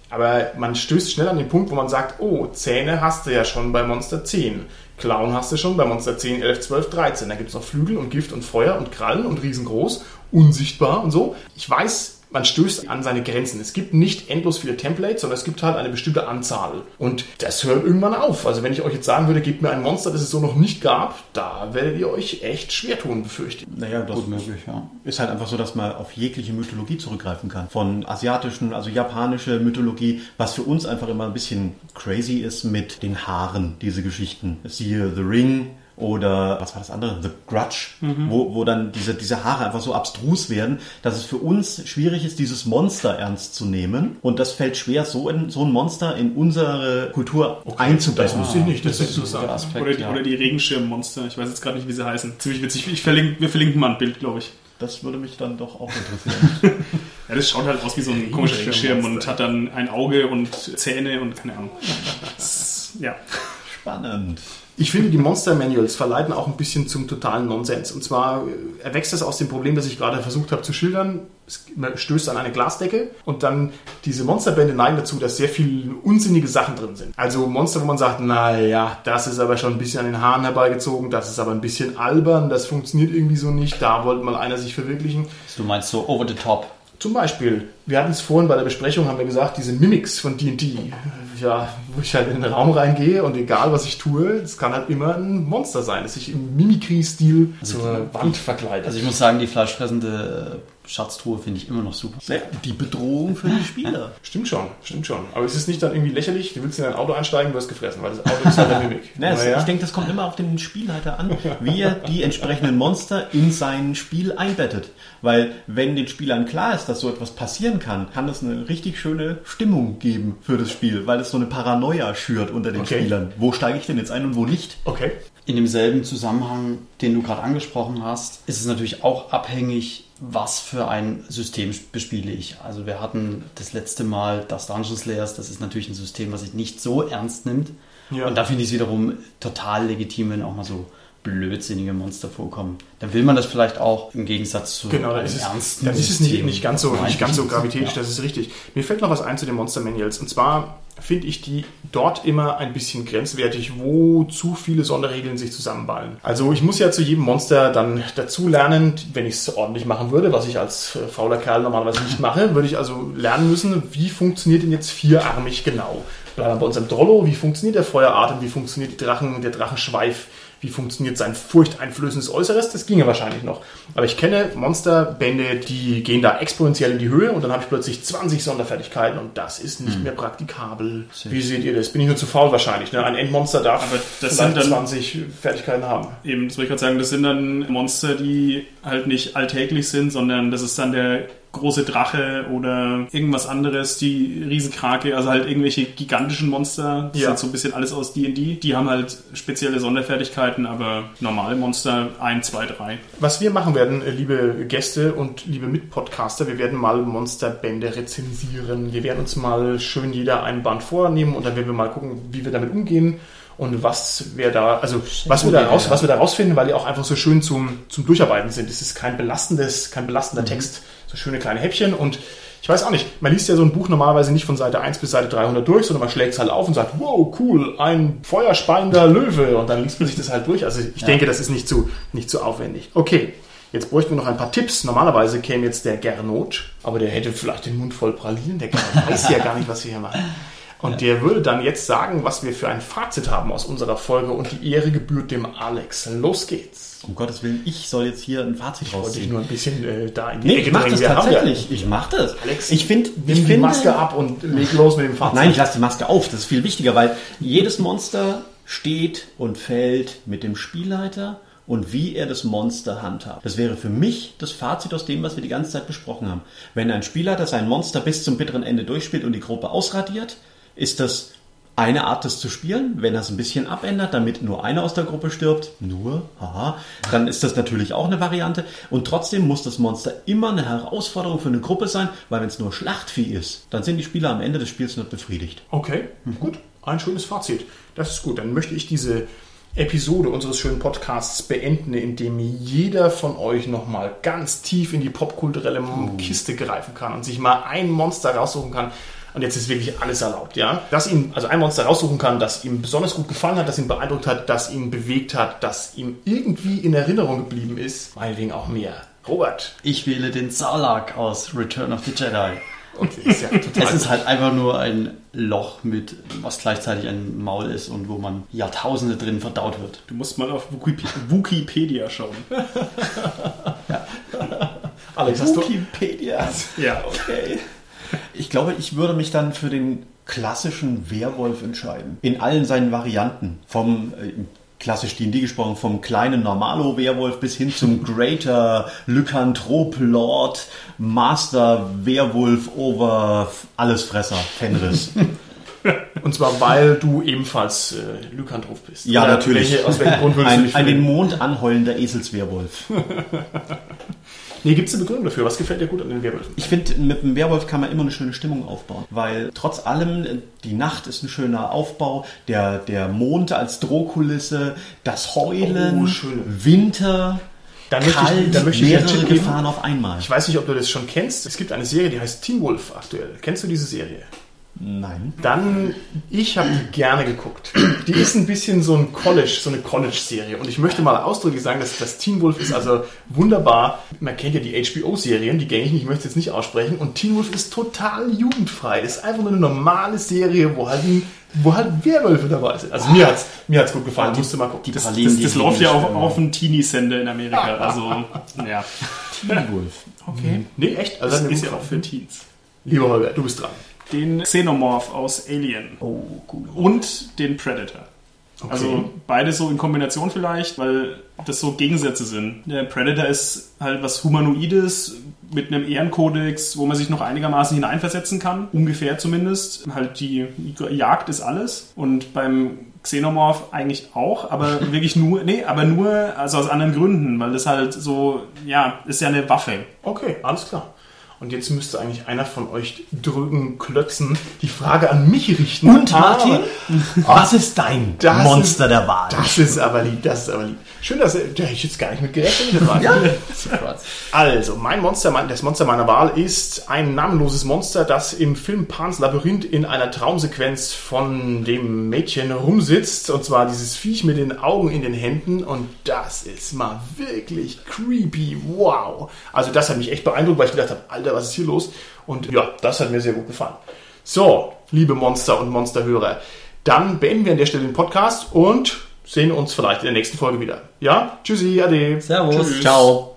Aber man stößt schnell an den Punkt, wo man sagt, oh, Zähne hast du ja schon bei Monster 10. Klauen hast du schon bei Monster 10, 11, 12, 13. Da gibt es noch Flügel und Gift und Feuer und Krallen und riesengroß, unsichtbar und so. Ich weiß, man stößt an seine Grenzen. Es gibt nicht endlos viele Templates, sondern es gibt halt eine bestimmte Anzahl. Und das hört irgendwann auf. Also wenn ich euch jetzt sagen würde, gebt mir ein Monster, das es so noch nicht gab, da werdet ihr euch echt schwer tun, befürchte ich. Naja, das Gut möglich, ja. ist halt einfach so, dass man auf jegliche Mythologie zurückgreifen kann. Von asiatischen, also japanische Mythologie, was für uns einfach immer ein bisschen crazy ist mit den Haaren, diese Geschichten. Siehe The Ring oder was war das andere? The Grudge, wo, wo dann diese, diese Haare einfach so abstrus werden, dass es für uns schwierig ist, dieses Monster ernst zu nehmen. Und das fällt schwer, so, in, so ein Monster in unsere Kultur einzubetten. Das wusste ich nicht, das ist Guter interessant. Aspekt, Oder die, ja. oder die Regenschirmmonster. Ich weiß jetzt gerade nicht, wie sie heißen. Ziemlich witzig. Ich verlinke, wir verlinken mal ein Bild, glaube ich. Das würde mich dann doch auch interessieren. <laughs> Ja, das schaut halt aus wie so ein komischer Regenschirm und hat dann ein Auge und Zähne und keine Ahnung. Das, <laughs> ja. Spannend. Ich finde, die Monster Manuals verleiten auch ein bisschen zum totalen Nonsens. Und zwar äh, erwächst das aus dem Problem, das ich gerade versucht habe zu schildern. Man stößt an eine Glasdecke und dann diese Monsterbände neigen dazu, dass sehr viel unsinnige Sachen drin sind. Also Monster, wo man sagt, naja, das ist aber schon ein bisschen an den Haaren herbeigezogen, das ist aber ein bisschen albern, das funktioniert irgendwie so nicht, da wollte mal einer sich verwirklichen. Du meinst so over the top. Zum Beispiel, wir hatten es vorhin bei der Besprechung, haben wir gesagt, diese Mimics von D&D, ja, wo ich halt in den Raum reingehe und egal was ich tue, es kann halt immer ein Monster sein, das sich im Mimikry-Stil zur Wand verkleidet. Also ich muss sagen, die fleischfressende äh, Schatztruhe finde ich immer noch super. Naja, die Bedrohung für die Spieler. <laughs> stimmt schon, stimmt schon. Aber es ist nicht dann irgendwie lächerlich, du willst in dein Auto einsteigen, du wirst gefressen, weil das Auto ist halt der Mimik. <laughs> Naja, Naja. Ich denke, das kommt immer auf den Spielleiter an, wie er die entsprechenden Monster in sein Spiel einbettet. Weil wenn den Spielern klar ist, dass so etwas passieren kann, kann das eine richtig schöne Stimmung geben für das Spiel, weil es so eine Paranoia schürt unter den Okay. Spielern. Wo steige ich denn jetzt ein und wo nicht? Okay. In demselben Zusammenhang, den du gerade angesprochen hast, ist es natürlich auch abhängig, was für ein System bespiele ich. Also wir hatten das letzte Mal das Dungeon Slayers, das ist natürlich ein System, was sich nicht so ernst nimmt. Ja. Und da finde ich es wiederum total legitim, wenn auch mal so blödsinnige Monster vorkommen. Dann will man das vielleicht auch im Gegensatz zu Genau, einem ist ernsten dann ist es nicht, nicht ganz so, nicht ganz so gravitätisch, Ja. das ist richtig. Mir fällt noch was ein zu den Monster Manuals. Und zwar finde ich die dort immer ein bisschen grenzwertig, wo zu viele Sonderregeln sich zusammenballen. Also ich muss ja zu jedem Monster dann dazu lernen, wenn ich es ordentlich machen würde, was ich als äh, fauler Kerl normalerweise nicht mache, würde ich also lernen müssen, wie funktioniert denn jetzt vierarmig genau. Bleiben wir bei unserem Drollo, wie funktioniert der Feueratem, wie funktioniert die Drachen, der Drachenschweif, wie funktioniert sein furchteinflößendes Äußeres, das ginge wahrscheinlich noch. Aber ich kenne Monsterbände, die gehen da exponentiell in die Höhe und dann habe ich plötzlich 20 Sonderfertigkeiten und das ist nicht Hm. mehr praktikabel. Wie seht ihr das? Bin ich nur zu faul wahrscheinlich. Ne? Ein Endmonster darf Aber das sind dann- 20 Fertigkeiten haben. Eben, das wollte ich gerade sagen, das sind dann Monster, die halt nicht alltäglich sind, sondern das ist dann der große Drache oder irgendwas anderes, die Riesenkrake, also halt irgendwelche gigantischen Monster. Das Ja. ist halt so ein bisschen alles aus D&D. Die haben halt spezielle Sonderfertigkeiten, aber normale Monster 1, 2, 3. Was wir machen werden, äh, liebe Gäste und liebe Mitpodcaster, wir werden mal Monsterbände rezensieren. Wir werden uns mal schön jeder einen Band vornehmen und dann werden wir mal gucken, wie wir damit umgehen und was wir da, also was wir da, raus, was wir da rausfinden, weil die auch einfach so schön zum, zum Durcharbeiten sind. Es ist kein belastendes, kein belastender Text, so schöne kleine Häppchen und ich weiß auch nicht, man liest ja so ein Buch normalerweise nicht von Seite 1 bis Seite 300 durch, sondern man schlägt es halt auf und sagt, wow, cool, ein feuerspeiender Löwe und dann liest man sich das halt durch. Also ich denke, das ist nicht zu, nicht zu aufwendig. Okay, jetzt bräuchten wir noch ein paar Tipps. Normalerweise käme jetzt der Gernot, aber der hätte vielleicht den Mund voll Pralinen, der <laughs> weiß ja gar nicht, was wir hier machen. Und der würde dann jetzt sagen, was wir für ein Fazit haben aus unserer Folge und die Ehre gebührt dem Alex. Los geht's. Um Gottes Willen, ich soll jetzt hier ein Fazit Wollte ich rausziehen. nur ein bisschen äh, da in die Nee, Ecke ich mach drängen. das Wir tatsächlich. Ich mach das. Alex, ich finde, Nimm ich die Maske ab und leg los mit dem Fazit. Nein, ich lasse die Maske auf. Das ist viel wichtiger, weil jedes Monster steht und fällt mit dem Spielleiter und wie er das Monster handhabt. Das wäre für mich das Fazit aus dem, was wir die ganze Zeit besprochen haben. Wenn ein Spielleiter sein Monster bis zum bitteren Ende durchspielt und die Gruppe ausradiert, ist das eine Art, das zu spielen. Wenn es ein bisschen abändert, damit nur einer aus der Gruppe stirbt, nur, haha, dann ist das natürlich auch eine Variante. Und trotzdem muss das Monster immer eine Herausforderung für eine Gruppe sein, weil wenn es nur Schlachtvieh ist, dann sind die Spieler am Ende des Spiels nicht befriedigt. Okay, gut. Ein schönes Fazit. Das ist gut. Dann möchte ich diese Episode unseres schönen Podcasts beenden, indem jeder von euch nochmal ganz tief in die popkulturelle Kiste greifen kann und sich mal ein Monster raussuchen kann. Und jetzt ist wirklich alles erlaubt, ja. Dass ihm, also ein Monster raussuchen kann, das ihm besonders gut gefallen hat, das ihn beeindruckt hat, das ihn bewegt hat, das ihm irgendwie in Erinnerung geblieben ist. Meinetwegen auch mehr. Robert. Ich wähle den Zarlak aus Return of the Jedi. Okay, ist ja <laughs> total Es ist halt einfach nur ein Loch mit, was gleichzeitig ein Maul ist und wo man Jahrtausende drin verdaut wird. Du musst mal auf Wiki- Wikipedia schauen. <laughs> Alex, hast du? Wikipedia. Ja. Okay. Ich glaube, ich würde mich dann für den klassischen Werwolf entscheiden. In allen seinen Varianten. Vom äh, klassisch D&D gesprochen, vom kleinen Normalo-Werwolf bis hin zum Greater Lykanthrop-Lord Master Werwolf over Allesfresser Fenris. <laughs> Und zwar, weil du ebenfalls äh, Lykantroph bist. Ja, Oder natürlich. Welche, aus welchem Grund würdest du ein, dich ein den Mond anheulender Eselswerwolf. <laughs> Nee, gibt es eine Begründung dafür? Was gefällt dir gut an den Werwölfen? Ich finde, mit dem Werwolf kann man immer eine schöne Stimmung aufbauen, weil trotz allem die Nacht ist ein schöner Aufbau, der, der Mond als Drohkulisse, das Heulen, Oh. Winter, Dann möchte ich- kalt, dann möchte ich mehrere geben. Gefahren auf einmal. Ich weiß nicht, ob du das schon kennst. Es gibt eine Serie, die heißt Teen Wolf aktuell. Kennst du diese Serie? Nein. Dann, ich habe die gerne geguckt. Die ist ein bisschen so ein College, so eine College-Serie. Und ich möchte mal ausdrücklich sagen, dass das Teen Wolf ist also wunderbar. Man kennt ja die HBO-Serien, die gängig, ich möchte jetzt nicht aussprechen. Und Teen Wolf ist total jugendfrei. Ist einfach nur eine normale Serie, wo halt, ein, wo halt Werwölfe dabei sind. Also mir hat's, mir hat's gut gefallen. Musst du mal gucken. Die Das, das, das die läuft ja nicht, auf, auf dem Teenie-Sender in Amerika. <laughs> Also, ja. Wolf. Okay. Nee, echt? Also Das ist ja auch für Teens. Lieber Holger, du bist dran. Den Xenomorph aus Alien. Oh, gut. Und den Predator. Also beide so in Kombination vielleicht, weil das so Gegensätze sind. Der Predator ist halt was Humanoides mit einem Ehrenkodex, wo man sich noch einigermaßen hineinversetzen kann, ungefähr zumindest. Halt die Jagd ist alles und beim Xenomorph eigentlich auch, aber <laughs> wirklich nur, nee, aber nur, also aus anderen Gründen, weil das halt so, ja, ist ja eine Waffe. Okay, alles klar. Und jetzt müsste eigentlich einer von euch drüben klötzen die Frage an mich richten. Und Martin, Aber- was ist dein Monster ist- der Wahl? Das ist aber lieb, das ist aber lieb. Schön, dass da hätte ich jetzt gar nicht mit gerechnet. War- <laughs> Surprise. Also, mein Monster, mein, das Monster meiner Wahl ist ein namenloses Monster, das im Film Pans Labyrinth in einer Traumsequenz von dem Mädchen rumsitzt. Und zwar dieses Viech mit den Augen in den Händen. Und das ist mal wirklich creepy. Wow. Also, das hat mich echt beeindruckt, weil ich gedacht habe, Alter, was ist hier los? Und ja, das hat mir sehr gut gefallen. So, liebe Monster und Monsterhörer, dann beenden wir an der Stelle den Podcast und sehen uns vielleicht in der nächsten Folge wieder. Ja? Tschüssi, ade. Servus. Tschüss. Ciao.